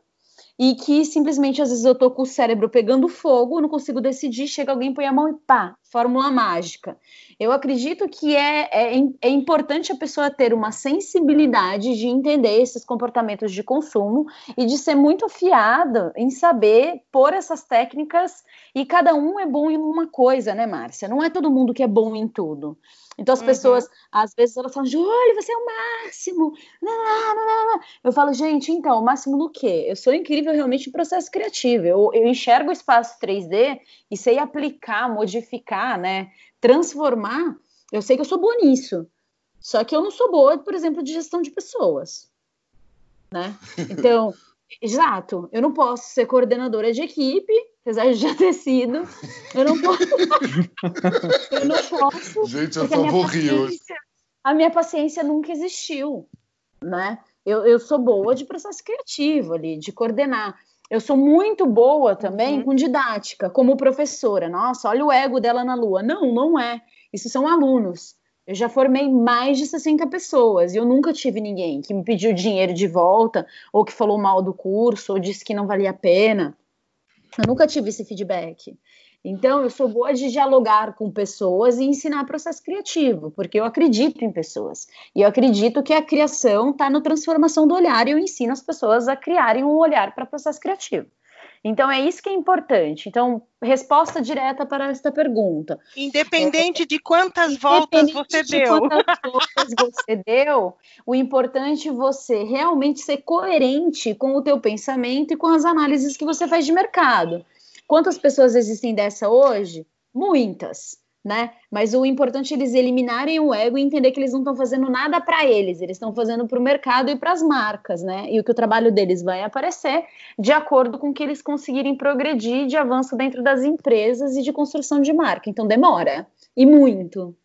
e que simplesmente às vezes eu tô com o cérebro pegando fogo, não consigo decidir, chega alguém, põe a mão e pá, fórmula mágica. Eu acredito que é, é, é importante a pessoa ter uma sensibilidade de entender esses comportamentos de consumo e de ser muito afiada em saber pôr essas técnicas e cada um é bom em uma coisa, né, Márcia? Não é todo mundo que é bom em tudo. Então as uhum. pessoas, às vezes, elas falam, Júlio, você é o máximo. Eu falo, gente, então, o máximo no quê? Eu sou incrível realmente em processo criativo. Eu, eu enxergo o espaço 3D e sei aplicar, modificar, né? Transformar. Eu sei que eu sou boa nisso. Só que eu não sou boa, por exemplo, de gestão de pessoas. Né? Então, exato, eu não posso ser coordenadora de equipe apesar de já ter sido. Eu não posso. eu não posso. Gente, eu só vou rir hoje. A minha paciência nunca existiu, né? Eu, eu sou boa de processo criativo ali, de coordenar. Eu sou muito boa também uhum. com didática, como professora. Nossa, olha o ego dela na lua. Não, não é. Isso são alunos. Eu já formei mais de 60 pessoas e eu nunca tive ninguém que me pediu dinheiro de volta, ou que falou mal do curso, ou disse que não valia a pena. Eu nunca tive esse feedback. Então, eu sou boa de dialogar com pessoas e ensinar processo criativo, porque eu acredito em pessoas. E eu acredito que a criação está na transformação do olhar e eu ensino as pessoas a criarem um olhar para processo criativo. Então, é isso que é importante. Então, resposta direta para esta pergunta. Independente é, de quantas voltas você de deu. Quantas voltas você deu, o importante é você realmente ser coerente com o teu pensamento e com as análises que você faz de mercado. Quantas pessoas existem dessa hoje? Muitas né? Mas o importante é eles eliminarem o ego e entender que eles não estão fazendo nada para eles, eles estão fazendo para o mercado e para as marcas, né? E o que o trabalho deles vai aparecer de acordo com que eles conseguirem progredir de avanço dentro das empresas e de construção de marca. Então demora e muito.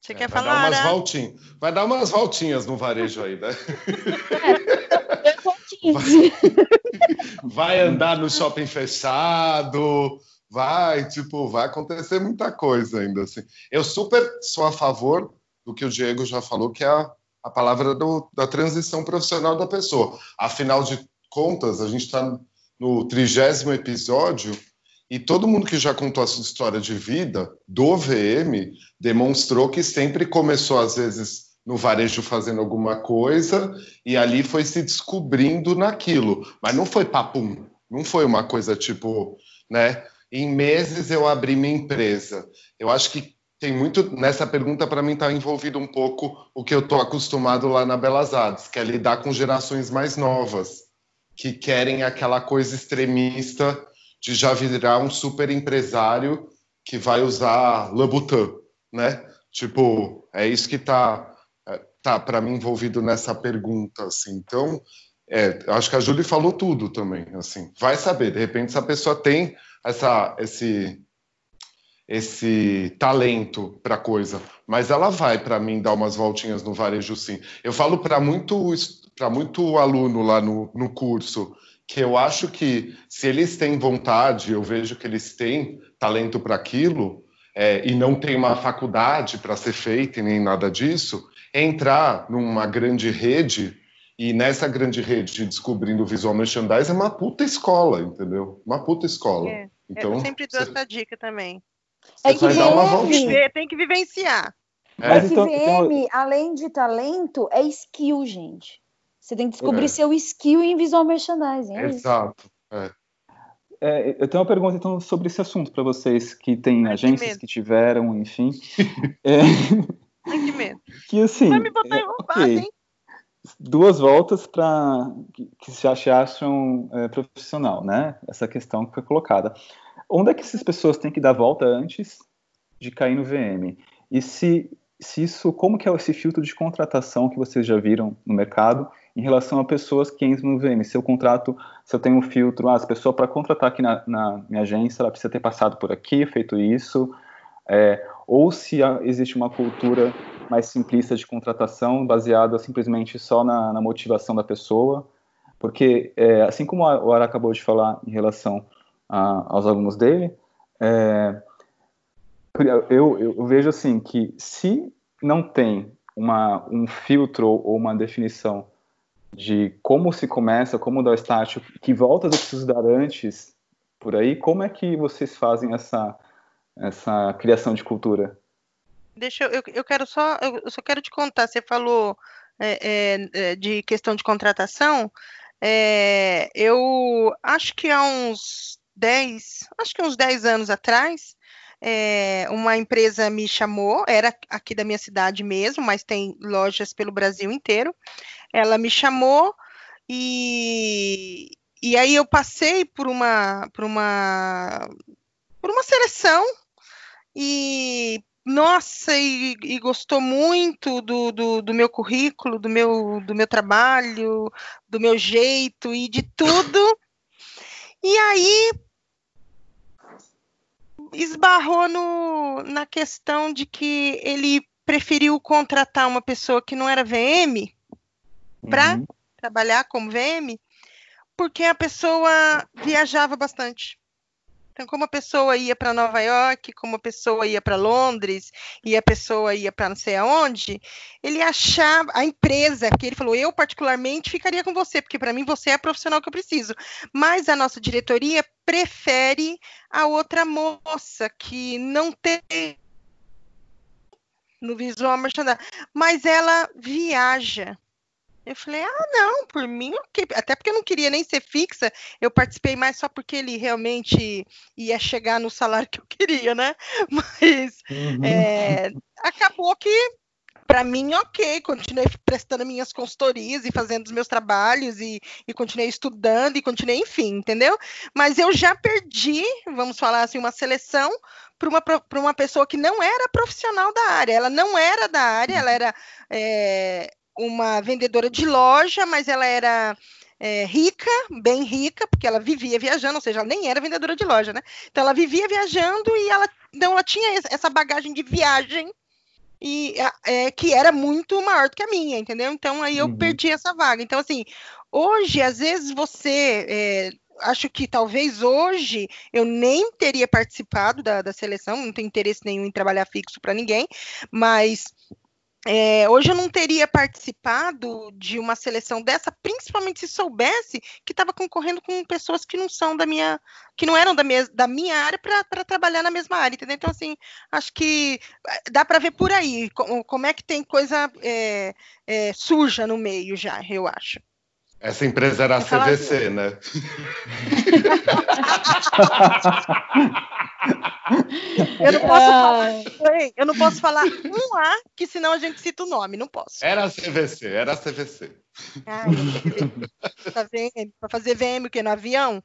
Você é, quer vai falar? Dar umas voltinhas. Vai dar umas voltinhas no varejo aí, né? É, vai, vai andar no shopping fechado vai, tipo, vai acontecer muita coisa ainda assim. Eu super sou a favor do que o Diego já falou, que é a, a palavra do, da transição profissional da pessoa. Afinal de contas, a gente está no trigésimo episódio e todo mundo que já contou a sua história de vida do VM demonstrou que sempre começou, às vezes, no varejo fazendo alguma coisa e ali foi se descobrindo naquilo. Mas não foi papum, não foi uma coisa tipo, né? Em meses eu abri minha empresa. Eu acho que tem muito nessa pergunta para mim está envolvido um pouco o que eu estou acostumado lá na Belas Artes, que é lidar com gerações mais novas que querem aquela coisa extremista de já virar um super empresário que vai usar Louboutin, né? Tipo, é isso que está é, tá para mim envolvido nessa pergunta, assim. Então, é, acho que a Júlia falou tudo também, assim. Vai saber, de repente essa pessoa tem essa, esse, esse talento para coisa, mas ela vai para mim dar umas voltinhas no varejo sim. Eu falo para muito para muito aluno lá no, no curso que eu acho que se eles têm vontade, eu vejo que eles têm talento para aquilo é, e não tem uma faculdade para ser feita e nem nada disso, entrar numa grande rede e nessa grande rede de descobrindo visual merchandising é uma puta escola, entendeu? Uma puta escola. É. Então, eu sempre dou você... essa dica também. É que dar uma voltinha. Tem que vivenciar. É. Mas então, VM, então... além de talento, é skill, gente. Você tem que descobrir é. seu skill em visual merchandising. É Exato. É. É, eu tenho uma pergunta então sobre esse assunto para vocês que têm Ai, agências que, que, tiveram, enfim. é... Ai, que medo. Que assim. Vai me botar é, okay. hein? Duas voltas para que, se acham é, profissional, né? Essa questão que foi colocada. Onde é que essas pessoas têm que dar volta antes de cair no VM? E se, se isso, como que é esse filtro de contratação que vocês já viram no mercado em relação a pessoas que entram no VM? Se eu contrato, se eu tenho um filtro, ah, as pessoas para contratar aqui na, na, minha agência, ela precisa ter passado por aqui, feito isso, é, ou se existe uma cultura mais simplista de contratação, baseada simplesmente só na, na motivação da pessoa. Porque, é, assim como o Ara acabou de falar em relação a, aos alunos dele, é, eu, eu, vejo assim que se não tem uma, um filtro ou uma definição de como se começa, como dar o start, que voltas eu preciso dar antes, por aí, como é que vocês fazem essa, essa criação de cultura? Deixa eu, eu quero só, eu só quero te contar, você falou é, é, é, de questão de contratação, é, eu acho que há uns 10, acho que uns 10 anos atrás, é, uma empresa me chamou, era aqui da minha cidade mesmo, mas tem lojas pelo Brasil inteiro. Ela me chamou e, e aí eu passei por uma, por uma, por uma seleção e nossa, e, e, gostou muito do, do, do, meu currículo, do meu, do meu trabalho, do meu jeito e de tudo. E aí esbarrou no, na questão de que ele preferiu contratar uma pessoa que não era VM para uhum. trabalhar como VM, porque a pessoa viajava bastante. Então, como a pessoa ia para Nova York, como a pessoa ia para Londres, e a pessoa ia para não sei aonde, ele achava, a empresa, que ele falou, eu particularmente ficaria com você, porque para mim você é a profissional que eu preciso. Mas a nossa diretoria prefere a outra moça que não tem no visual merchandising, mas ela viaja. Eu falei, ah, não, por mim, ok. Até porque eu não queria nem ser fixa, eu participei mais só porque ele realmente ia chegar no salário que eu queria, né? Mas uhum. é, acabou que, para mim, ok. Continuei prestando minhas consultorias e fazendo os meus trabalhos e, e continuei estudando e continuei, enfim, entendeu? Mas eu já perdi, vamos falar assim, uma seleção para uma, uma pessoa que não era profissional da área. Ela não era da área, ela era. É, uma vendedora de loja, mas ela era é, rica, bem rica, porque ela vivia viajando, ou seja, ela nem era vendedora de loja, né? Então ela vivia viajando e ela, então ela tinha essa bagagem de viagem e é, que era muito maior do que a minha, entendeu? Então aí eu uhum. perdi essa vaga. Então assim, hoje às vezes você é, acho que talvez hoje eu nem teria participado da, da seleção, não tenho interesse nenhum em trabalhar fixo para ninguém, mas é, hoje eu não teria participado de uma seleção dessa, principalmente se soubesse que estava concorrendo com pessoas que não são da minha, que não eram da minha, da minha área para trabalhar na mesma área, entendeu? Então, assim, acho que eh, dá para ver por aí como, como, é que tem coisa é, é, suja no meio já, eu acho. Essa empresa era a CVC, né? eu, não posso falar, eu não posso falar um A, que senão a gente cita o nome, não posso. Era a CVC, era a CVC. Ah, para fazer VM o quê? No avião?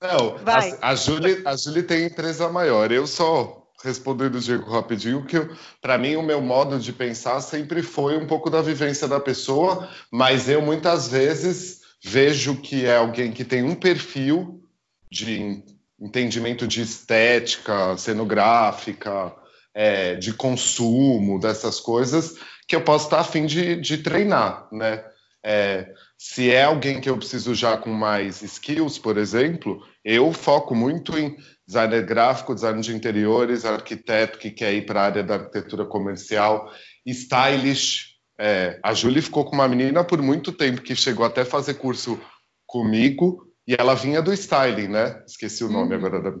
Não, Vai. A, a, Julie, a Julie tem empresa maior. Eu só respondendo o Diego rapidinho, que para mim o meu modo de pensar sempre foi um pouco da vivência da pessoa, mas eu muitas vezes vejo que é alguém que tem um perfil de entendimento de estética, cenográfica, é, de consumo, dessas coisas, que eu posso estar afim de, de treinar, né? É, se é alguém que eu preciso já com mais skills, por exemplo, eu foco muito em designer gráfico, design de interiores, arquiteto que quer ir para a área da arquitetura comercial, stylish. É, a Julie ficou com uma menina por muito tempo que chegou até fazer curso comigo e ela vinha do styling, né? Esqueci o nome uhum. agora.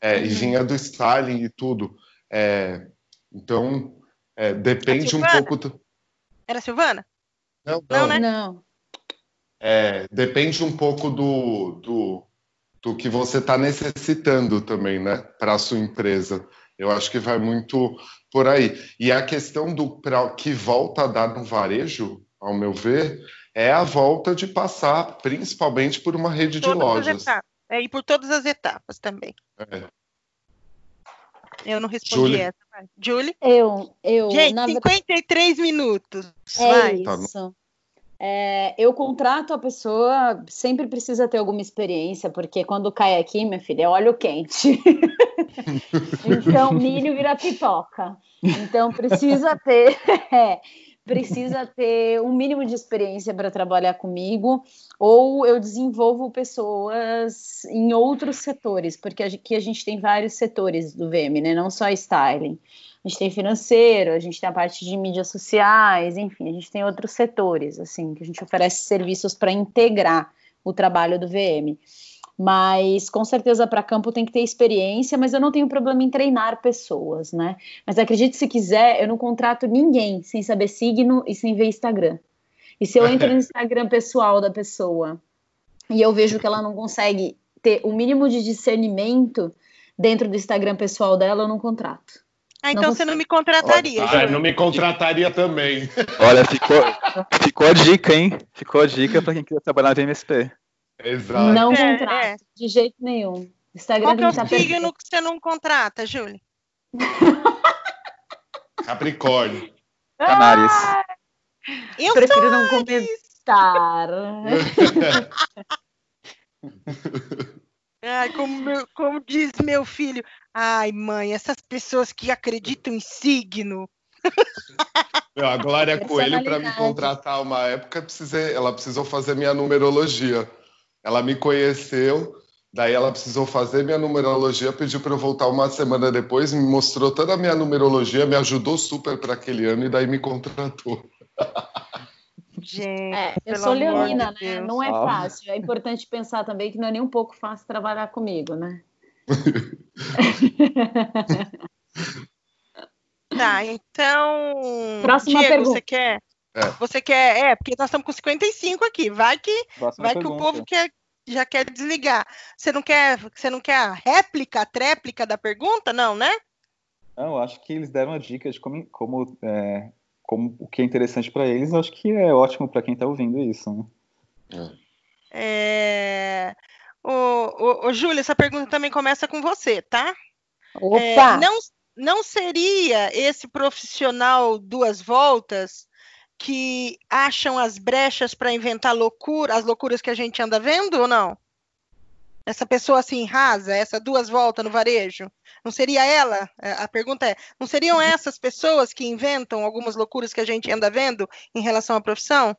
É, uhum. E vinha do styling e tudo. É, então, é, depende um pouco. Do... Era Silvana? Não, não. Não, né? não. É, depende um pouco do, do do que você está necessitando também, né, para a sua empresa. Eu acho que vai muito por aí. E a questão do pra, que volta a dar no varejo, ao meu ver, é a volta de passar principalmente por uma rede de lojas. É, e por todas as etapas também. É. Eu não respondi Julie. essa. Vai. Julie? Eu, eu. Gente, 53 minutos. É vai. isso. É, eu contrato a pessoa, sempre precisa ter alguma experiência, porque quando cai aqui, minha filha, é óleo quente. então, milho vira pipoca. Então, precisa ter. É, precisa ter um mínimo de experiência para trabalhar comigo, ou eu desenvolvo pessoas em outros setores, porque aqui a gente tem vários setores do VM, né? Não só styling. A gente tem financeiro, a gente tem a parte de mídias sociais, enfim, a gente tem outros setores, assim, que a gente oferece serviços para integrar o trabalho do VM. Mas com certeza para campo tem que ter experiência, mas eu não tenho problema em treinar pessoas, né? Mas acredite se quiser, eu não contrato ninguém sem saber signo e sem ver Instagram. E se eu entro no Instagram pessoal da pessoa e eu vejo que ela não consegue ter o mínimo de discernimento dentro do Instagram pessoal dela, eu não contrato. Ah, então não você não me contrataria. Ah, não me contrataria também. Olha, ficou, ficou a dica, hein? Ficou a dica para quem quiser trabalhar na VMSP. Exato. Não é, contrata, é. de jeito nenhum. Instagram Qual que é o signo que você não contrata, Júlia? Capricórnio. Canários. eu prefiro não comentar. Ai, como, como diz meu filho, ai mãe, essas pessoas que acreditam em signo. Meu, a Glória Coelho, para me contratar uma época, precisei, ela precisou fazer minha numerologia. Ela me conheceu, daí ela precisou fazer minha numerologia, pediu para eu voltar uma semana depois, me mostrou toda a minha numerologia, me ajudou super para aquele ano e daí me contratou. Gente, é, eu sou leonina, de né? Não é fácil. É importante pensar também que não é nem um pouco fácil trabalhar comigo, né? tá, então. Próxima Diego, pergunta. Você quer? É. Você quer. É, porque nós estamos com 55 aqui. Vai que, vai que o povo quer, já quer desligar. Você não quer, você não quer a réplica, a tréplica da pergunta? Não, né? Não, acho que eles deram a dica de como, como, é, como o que é interessante para eles. Acho que é ótimo para quem está ouvindo isso. Né? É. Ô, ô, ô, Júlia, essa pergunta também começa com você, tá? Opa! É, não, não seria esse profissional duas voltas que acham as brechas para inventar loucura, as loucuras que a gente anda vendo ou não? Essa pessoa assim rasa, essa duas voltas no varejo, não seria ela? É, a pergunta é: não seriam essas pessoas que inventam algumas loucuras que a gente anda vendo em relação à profissão?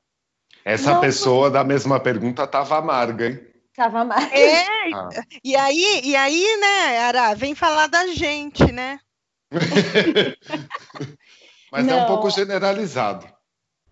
Essa não, pessoa da mesma pergunta estava amarga, hein? Estava amarga. É, ah. e aí, e aí, né, Ara, vem falar da gente, né? Mas não. é um pouco generalizado.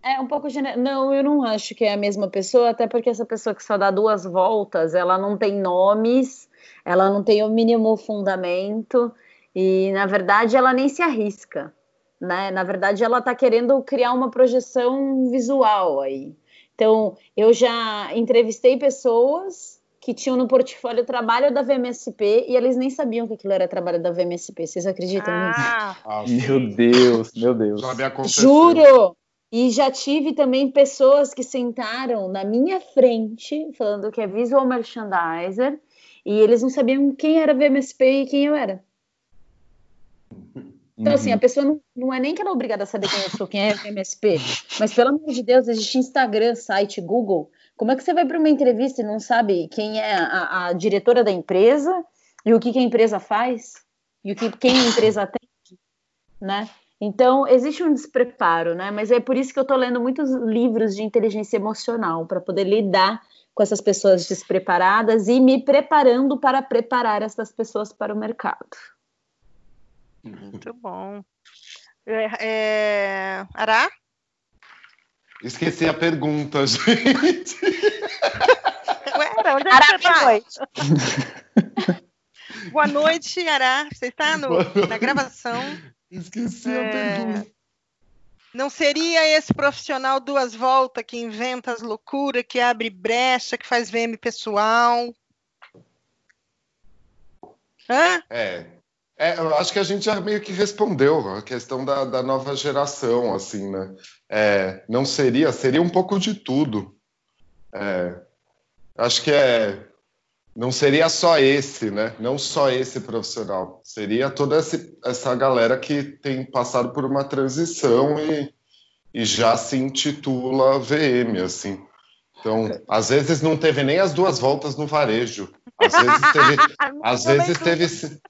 É um pouco gener... Não, eu não acho que é a mesma pessoa, até porque essa pessoa que só dá duas voltas, ela não tem nomes, ela não tem o mínimo fundamento e, na verdade, ela nem se arrisca, né? Na verdade, ela está querendo criar uma projeção visual aí. Então, eu já entrevistei pessoas que tinham no portfólio trabalho da VMSP e eles nem sabiam que aquilo era trabalho da VMSP. Vocês acreditam ah, nisso? Meu Deus, meu Deus. Juro! E já tive também pessoas que sentaram na minha frente, falando que é visual merchandiser, e eles não sabiam quem era VMSP e quem eu era. Então, assim, a uhum. pessoa não, não é nem que ela é obrigada a saber quem eu sou, quem é VMSP, mas pelo amor de Deus, existe Instagram, site, Google. Como é que você vai para uma entrevista e não sabe quem é a, a, diretora da empresa e o que, que a empresa faz e o que quem a empresa atende, né? Então, existe um despreparo, né? Mas é por isso que eu estou lendo muitos livros de inteligência emocional, para poder lidar com essas pessoas despreparadas e me preparando para preparar essas pessoas para o mercado. Muito bom. É, é... Ará? Esqueci a pergunta, gente. Ué, onde é que você tá? Boa noite, Ará. Você está no, na gravação. Esqueci é... a pergunta. Não seria esse profissional duas voltas que inventa as loucuras, que abre brecha, que faz VM pessoal? Hã? É. é. Eu acho que a gente já meio que respondeu a questão da, da nova geração, assim, né? É, não seria, seria um pouco de tudo. É, acho que é não seria só esse, né? Não só esse profissional. Seria toda esse, essa galera que tem passado por uma transição e, e já se intitula VM, assim. Então, às vezes não teve nem as duas voltas no varejo. Às vezes teve, às vezes teve,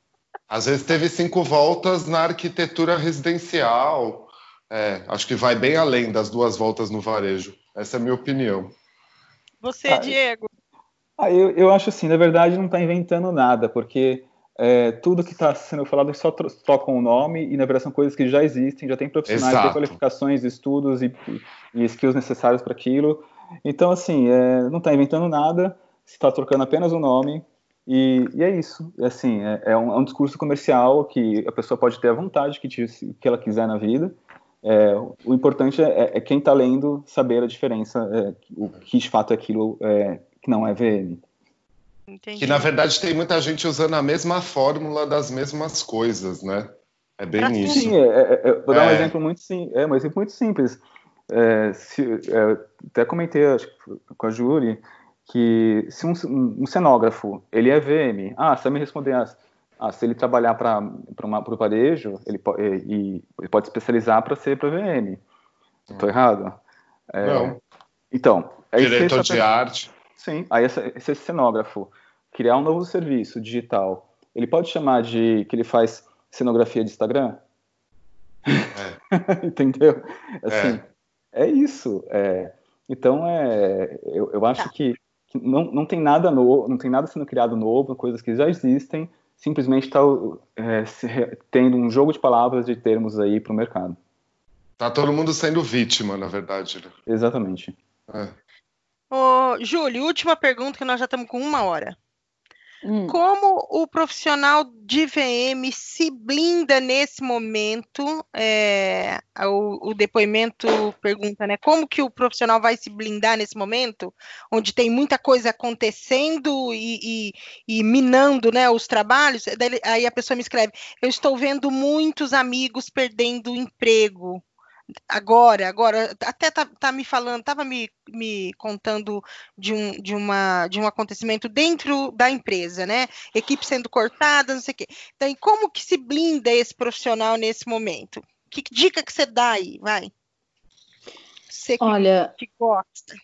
às vezes teve cinco voltas na arquitetura residencial. É, acho que vai bem além das duas voltas no varejo. Essa é a minha opinião. Você, ah, Diego? Ah, eu, eu acho assim, na verdade não está inventando nada, porque é, tudo que está sendo falado só trocam o nome e na verdade são coisas que já existem, já tem profissionais, tem qualificações, estudos e, e skills necessários para aquilo. Então, assim, é, não está inventando nada, está trocando apenas o nome e, e, é isso. Assim, é, é, um, é, um, discurso comercial que a pessoa pode ter a vontade que, te, que ela quiser na vida. É, o importante é, é quem está lendo saber a diferença, é, o que de fato é aquilo é, que não é VM. Entendi. Que na verdade tem muita gente usando a mesma fórmula das mesmas coisas, né? É bem pra isso. Sim, vou dar um exemplo muito, sim, é, um exemplo muito simples. Se, até comentei acho, com a Júlia que se um, um, cenógrafo ele é VM, ah, você vai me responder ah, ah, se ele trabalhar para o varejo, ele, e, ele pode especializar para ser para VM. Estou hum. errado? É, Não. Então, diretor de arte. Sim, aí esse, esse cenógrafo criar um novo serviço digital, ele pode chamar de que ele faz cenografia de Instagram? É. Entendeu? Assim, é, é isso. É, então, é, eu, eu acho tá. que não, não tem nada novo, não tem nada sendo criado novo, coisas que já existem, simplesmente está é, tendo um jogo de palavras de termos aí para o mercado. Tá todo mundo sendo vítima, na verdade. Né? Exatamente. É. Ô, Júlio, última pergunta que nós já estamos com uma hora. Hum. Como o profissional de VM se blinda nesse momento? É, o, o, depoimento pergunta, né? Como que o profissional vai se blindar nesse momento, onde tem muita coisa acontecendo e, e, e minando né, os trabalhos? aí a pessoa me escreve: Eu estou vendo muitos amigos perdendo emprego agora, agora, até tá, tá me falando, estava me, me contando de um, de, uma, de um acontecimento dentro da empresa, né? Equipe sendo cortada, não sei o quê. Então, como que se blinda esse profissional nesse momento? Que dica que você dá aí, vai? Você que, Olha, que gosta.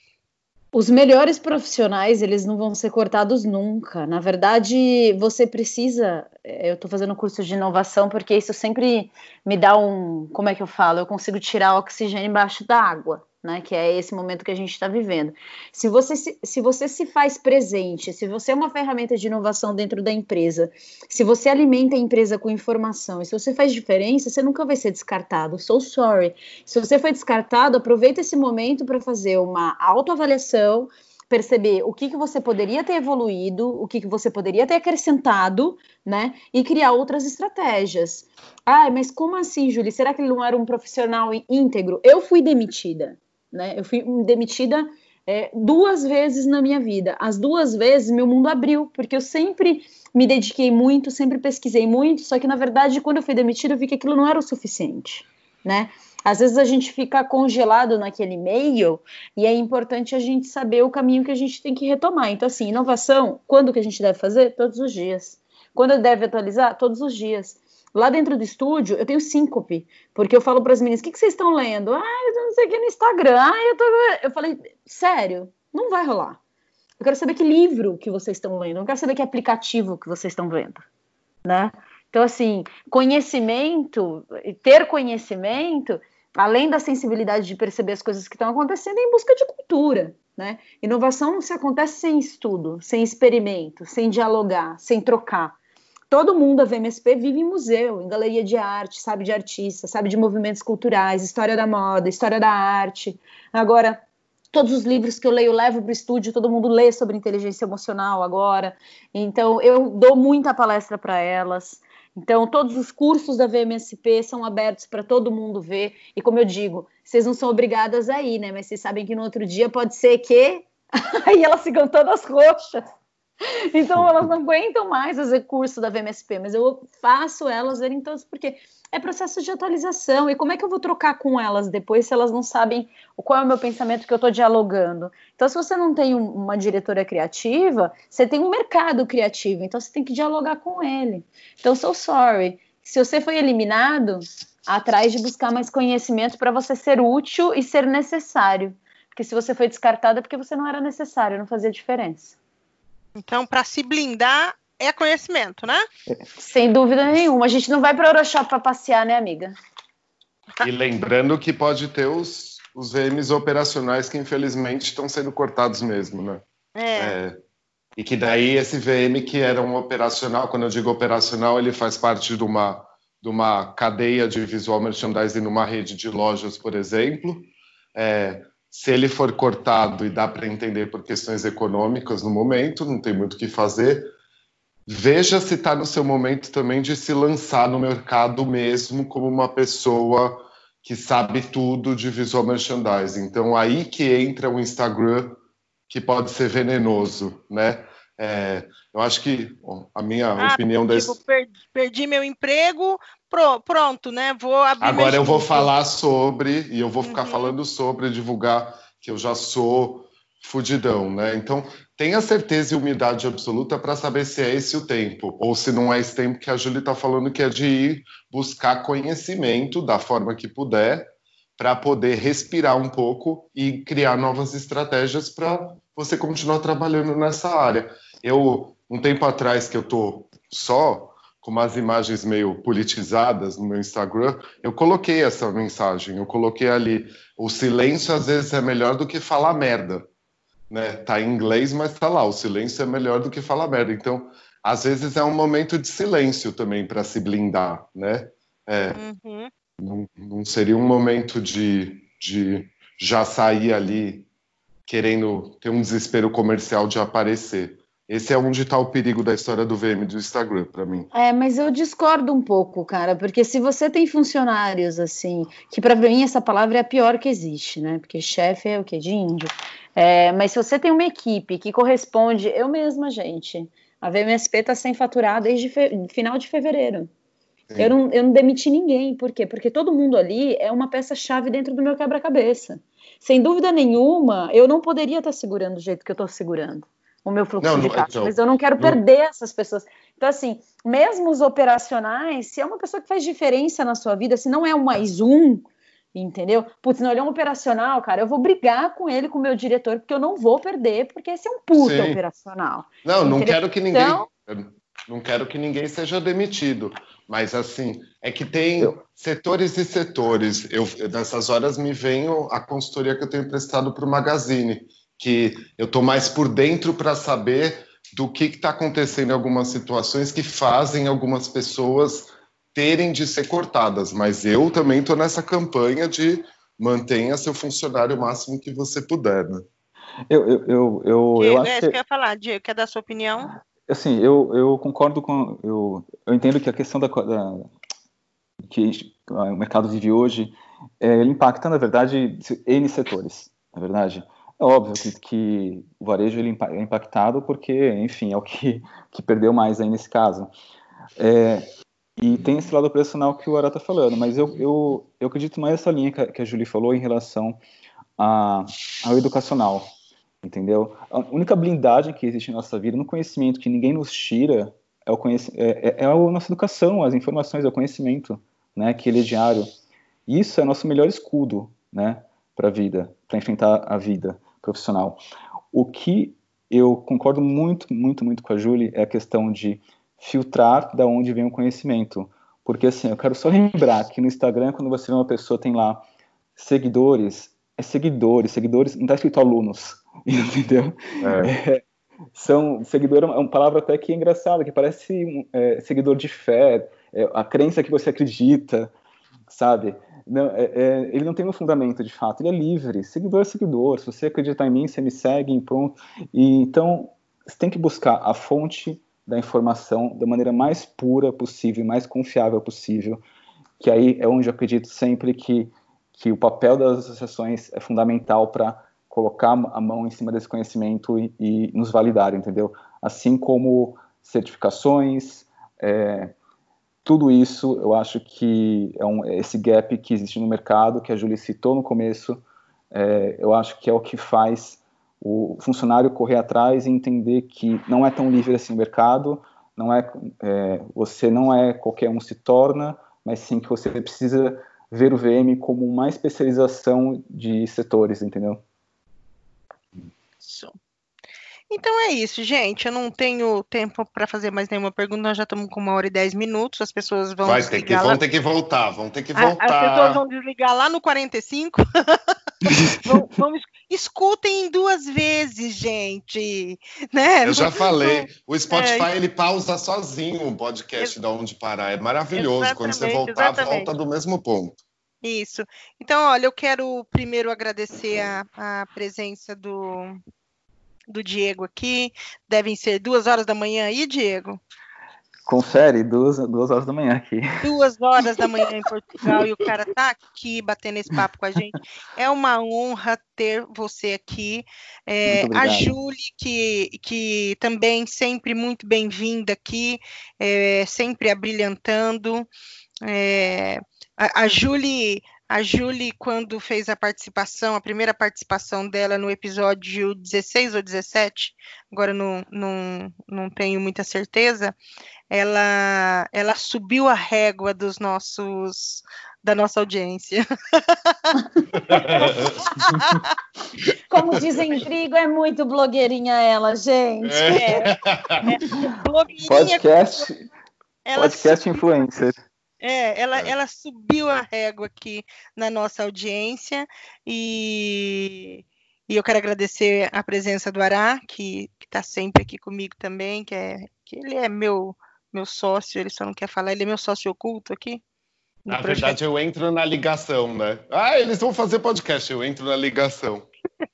Os melhores profissionais, eles não vão ser cortados nunca. Na verdade, você precisa. Eu estou fazendo curso de inovação porque isso sempre me dá um. Como é que eu falo? Eu consigo tirar oxigênio embaixo da água né? Que é esse momento que a gente está vivendo. Se você se, se você se faz presente, se você é uma ferramenta de inovação dentro da empresa, se você alimenta a empresa com informação, e se você faz diferença, você nunca vai ser descartado. So sorry. Se você foi descartado, aproveita esse momento para fazer uma autoavaliação perceber o que, que você poderia ter evoluído, o que, que você poderia ter acrescentado, né? E criar outras estratégias. Ah, mas como assim, Julie? Será que ele não era um profissional íntegro? Eu fui demitida né? Eu fui demitida é, duas vezes na minha vida. As duas vezes meu mundo abriu, porque eu sempre me dediquei muito, sempre pesquisei muito, só que na verdade quando eu fui demitida eu vi que aquilo não era o suficiente, né? Às vezes a gente fica congelado naquele meio e é importante a gente saber o caminho que a gente tem que retomar. Então, assim, inovação, quando que a gente deve fazer? Todos os dias. Quando deve atualizar? Todos os dias. Lá dentro do estúdio, eu tenho síncope, porque eu falo para as meninas: o que, que vocês estão lendo? Ah, eu não sei o que no Instagram. Ah, eu tô. Eu falei: sério, não vai rolar. Eu quero saber que livro que vocês estão lendo, eu quero saber que aplicativo que vocês estão vendo, né? Então, assim, conhecimento, ter conhecimento, além da sensibilidade de perceber as coisas que estão acontecendo, é em busca de cultura, né? Inovação não se acontece sem estudo, sem experimento, sem dialogar, sem trocar. Todo mundo da VMSP vive em museu, em galeria de arte, sabe de artistas, sabe de movimentos culturais, história da moda, história da arte. Agora, todos os livros que eu leio eu levo para o estúdio, todo mundo lê sobre inteligência emocional agora. Então, eu dou muita palestra para elas. Então, todos os cursos da VMSP são abertos para todo mundo ver. E como eu digo, vocês não são obrigadas a ir, né? Mas vocês sabem que no outro dia pode ser que aí elas ficam todas roxas. Então elas não aguentam mais fazer curso da VMSP, mas eu faço elas verem todas, porque é processo de atualização. E como é que eu vou trocar com elas depois se elas não sabem qual é o meu pensamento que eu estou dialogando? Então, se você não tem uma diretora criativa, você tem um mercado criativo, então você tem que dialogar com ele. Então, so sorry. Se você foi eliminado, atrás de buscar mais conhecimento para você ser útil e ser necessário. Porque se você foi descartado é porque você não era necessário, não fazia diferença. Então, para se blindar, é conhecimento, né? Sem dúvida nenhuma. A gente não vai para o Euroshop para passear, né, amiga? E lembrando que pode ter os, os VMs operacionais que infelizmente estão sendo cortados mesmo, né? É. é. E que daí esse VM que era um operacional, quando eu digo operacional, ele faz parte de uma, de uma cadeia de visual merchandising numa rede de lojas, por exemplo. É, se ele for cortado e dá para entender por questões econômicas no momento, não tem muito o que fazer, veja se está no seu momento também de se lançar no mercado mesmo como uma pessoa que sabe tudo de visual merchandising. Então aí que entra o Instagram que pode ser venenoso, né? É, eu acho que bom, a minha ah, opinião tipo, desse... perdi, perdi, meu emprego, pro, pronto, né? Vou abrir Agora eu vou falar sobre e eu vou ficar uhum. falando sobre divulgar que eu já sou fudidão, né? Então tenha certeza e umidade absoluta para saber se é esse o tempo ou se não é esse tempo que a Júlia está falando que é de ir buscar conhecimento da forma que puder para poder respirar um pouco e criar novas estratégias para você continuar trabalhando nessa área. Eu, um tempo atrás que eu tô só com umas imagens meio politizadas no meu Instagram, eu coloquei essa mensagem, eu coloquei ali, o silêncio às vezes é melhor do que falar merda. Né? Tá em inglês, mas tá lá, o silêncio é melhor do que falar merda. Então, às vezes é um momento de silêncio também para se blindar, né? É. Uhum. Não, não seria um momento de, de já sair ali querendo ter um desespero comercial de aparecer. Esse é onde está o perigo da história do VM do Instagram, para mim. É, mas eu discordo um pouco, cara, porque se você tem funcionários assim, que para mim essa palavra é a pior que existe, né? Porque chefe é o que? De índio. É, mas se você tem uma equipe que corresponde, eu mesma, gente, a VMSP está sem faturar desde final de fevereiro. Eu não, eu não demiti ninguém. Por quê? Porque todo mundo ali é uma peça-chave dentro do meu quebra-cabeça. Sem dúvida nenhuma, eu não poderia estar segurando do jeito que eu estou segurando o meu fluxo não, de caixa, então, mas eu não quero não, perder essas pessoas. Então, assim, mesmo os operacionais, se é uma pessoa que faz diferença na sua vida, se não é um mais um, entendeu? Putz, não, ele é um operacional, cara, eu vou brigar com ele, com o meu diretor, porque eu não vou perder, porque esse é um puta Sim. operacional. Não, entendeu? não quero que ninguém... Então, não quero que ninguém seja demitido, mas assim, é que tem eu... setores e setores. Eu, nessas horas me vem a consultoria que eu tenho prestado para o Magazine, que eu estou mais por dentro para saber do que está acontecendo em algumas situações que fazem algumas pessoas terem de ser cortadas. Mas eu também estou nessa campanha de mantenha seu funcionário o máximo que você puder, né? Eu, eu, eu, eu, eu acho é isso que eu ia falar, Diego, quer dar sua opinião? assim, eu, eu concordo com. Eu, eu entendo que a questão da, da que o mercado vive hoje, é, ele impacta, na verdade, N setores, na verdade. É óbvio que, que o varejo ele é impactado porque, enfim, é o que, que perdeu mais aí nesse caso. É, e tem esse lado operacional que o Ara está falando, mas eu, eu, eu acredito mais nessa linha que a, que a Julie falou em relação a, ao educacional entendeu? A única blindagem que existe em nossa vida, no conhecimento que ninguém nos tira, é, o é, é, é a nossa educação, as informações, é o conhecimento, né, que ele é diário. Isso é nosso melhor escudo, né, para a vida, para enfrentar a vida profissional. O que eu concordo muito, muito, muito com a Julie é a questão de filtrar da onde vem o conhecimento. Porque assim, eu quero só lembrar que no Instagram, quando você vê uma pessoa tem lá seguidores, é seguidores, seguidores, não está escrito alunos, entendeu? É. É, são seguidor é uma palavra até que é engraçada, que parece é, seguidor de fé, é, a crença que você acredita, sabe? Não, é, é, ele não tem um fundamento de fato, ele é livre. Seguidor é seguidor. Se você acreditar em mim, você me segue, pronto. E, então, você tem que buscar a fonte da informação da maneira mais pura possível, mais confiável possível. Que aí é onde eu acredito sempre que, que o papel das associações é fundamental para colocar a mão em cima desse conhecimento e, e nos validar, entendeu? Assim como certificações, é, tudo isso eu acho que é um, esse gap que existe no mercado, que a Julie citou no começo, é, eu acho que é o que faz o funcionário correr atrás e entender que não é tão livre assim o mercado, não é, é, você não é qualquer um se torna, mas sim que você precisa ver o VM como uma especialização de setores, entendeu? Isso. Então é isso, gente. Eu não tenho tempo para fazer mais nenhuma pergunta. Nós já estamos com uma hora e dez minutos. As pessoas vão. Vai ter que, lá... vão ter que voltar, vão ter que voltar. As pessoas vão desligar lá no 45. vamos, vamos, escutem duas vezes, gente. Né? Eu já falei. O Spotify é... ele pausa sozinho o podcast Ex... de onde parar. É maravilhoso. Exatamente, Quando você voltar, exatamente. volta do mesmo ponto. Isso. Então, olha, eu quero primeiro agradecer a, a presença do, do Diego aqui. Devem ser duas horas da manhã aí, Diego? Confere, duas, duas horas da manhã aqui. Duas horas da manhã em Portugal e o cara tá aqui batendo esse papo com a gente. É uma honra ter você aqui. É, a Júlia, que, que também sempre muito bem-vinda aqui, é, sempre abrilhantando. É, a, a Julie, a Julie, quando fez a participação, a primeira participação dela no episódio 16 ou 17, agora não, não, não tenho muita certeza, ela, ela subiu a régua dos nossos da nossa audiência. Como dizem Trigo, é muito blogueirinha ela, gente. É. É. Blogueirinha podcast, podcast influencer. É, ela, é. ela subiu a régua aqui na nossa audiência e, e eu quero agradecer a presença do Ará, que está sempre aqui comigo também, que, é, que ele é meu, meu sócio, ele só não quer falar, ele é meu sócio oculto aqui. Na projeto. verdade, eu entro na ligação, né? Ah, eles vão fazer podcast, eu entro na ligação.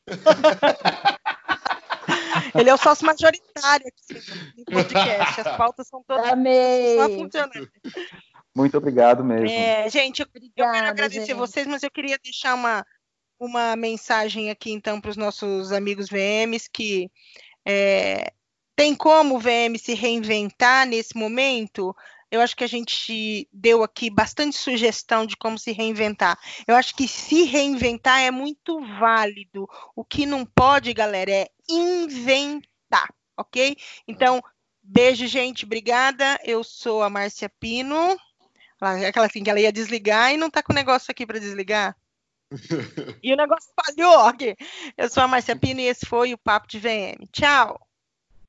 Ele é o sócio majoritário aqui no podcast. As pautas são todas Amei. só funcionando. Muito obrigado mesmo. É, gente, eu, Obrigada, eu quero agradecer gente. vocês, mas eu queria deixar uma, uma mensagem aqui, então, para os nossos amigos VMs, que é, tem como o VM se reinventar nesse momento? Eu acho que a gente deu aqui bastante sugestão de como se reinventar. Eu acho que se reinventar é muito válido. O que não pode, galera, é inventar, ok? Então, beijo, gente. Obrigada. Eu sou a Márcia Pino. Aquela assim que ela ia desligar e não tá com o negócio aqui para desligar. e o negócio falhou aqui. Eu sou a Marcia Pino e esse foi o Papo de VM. Tchau!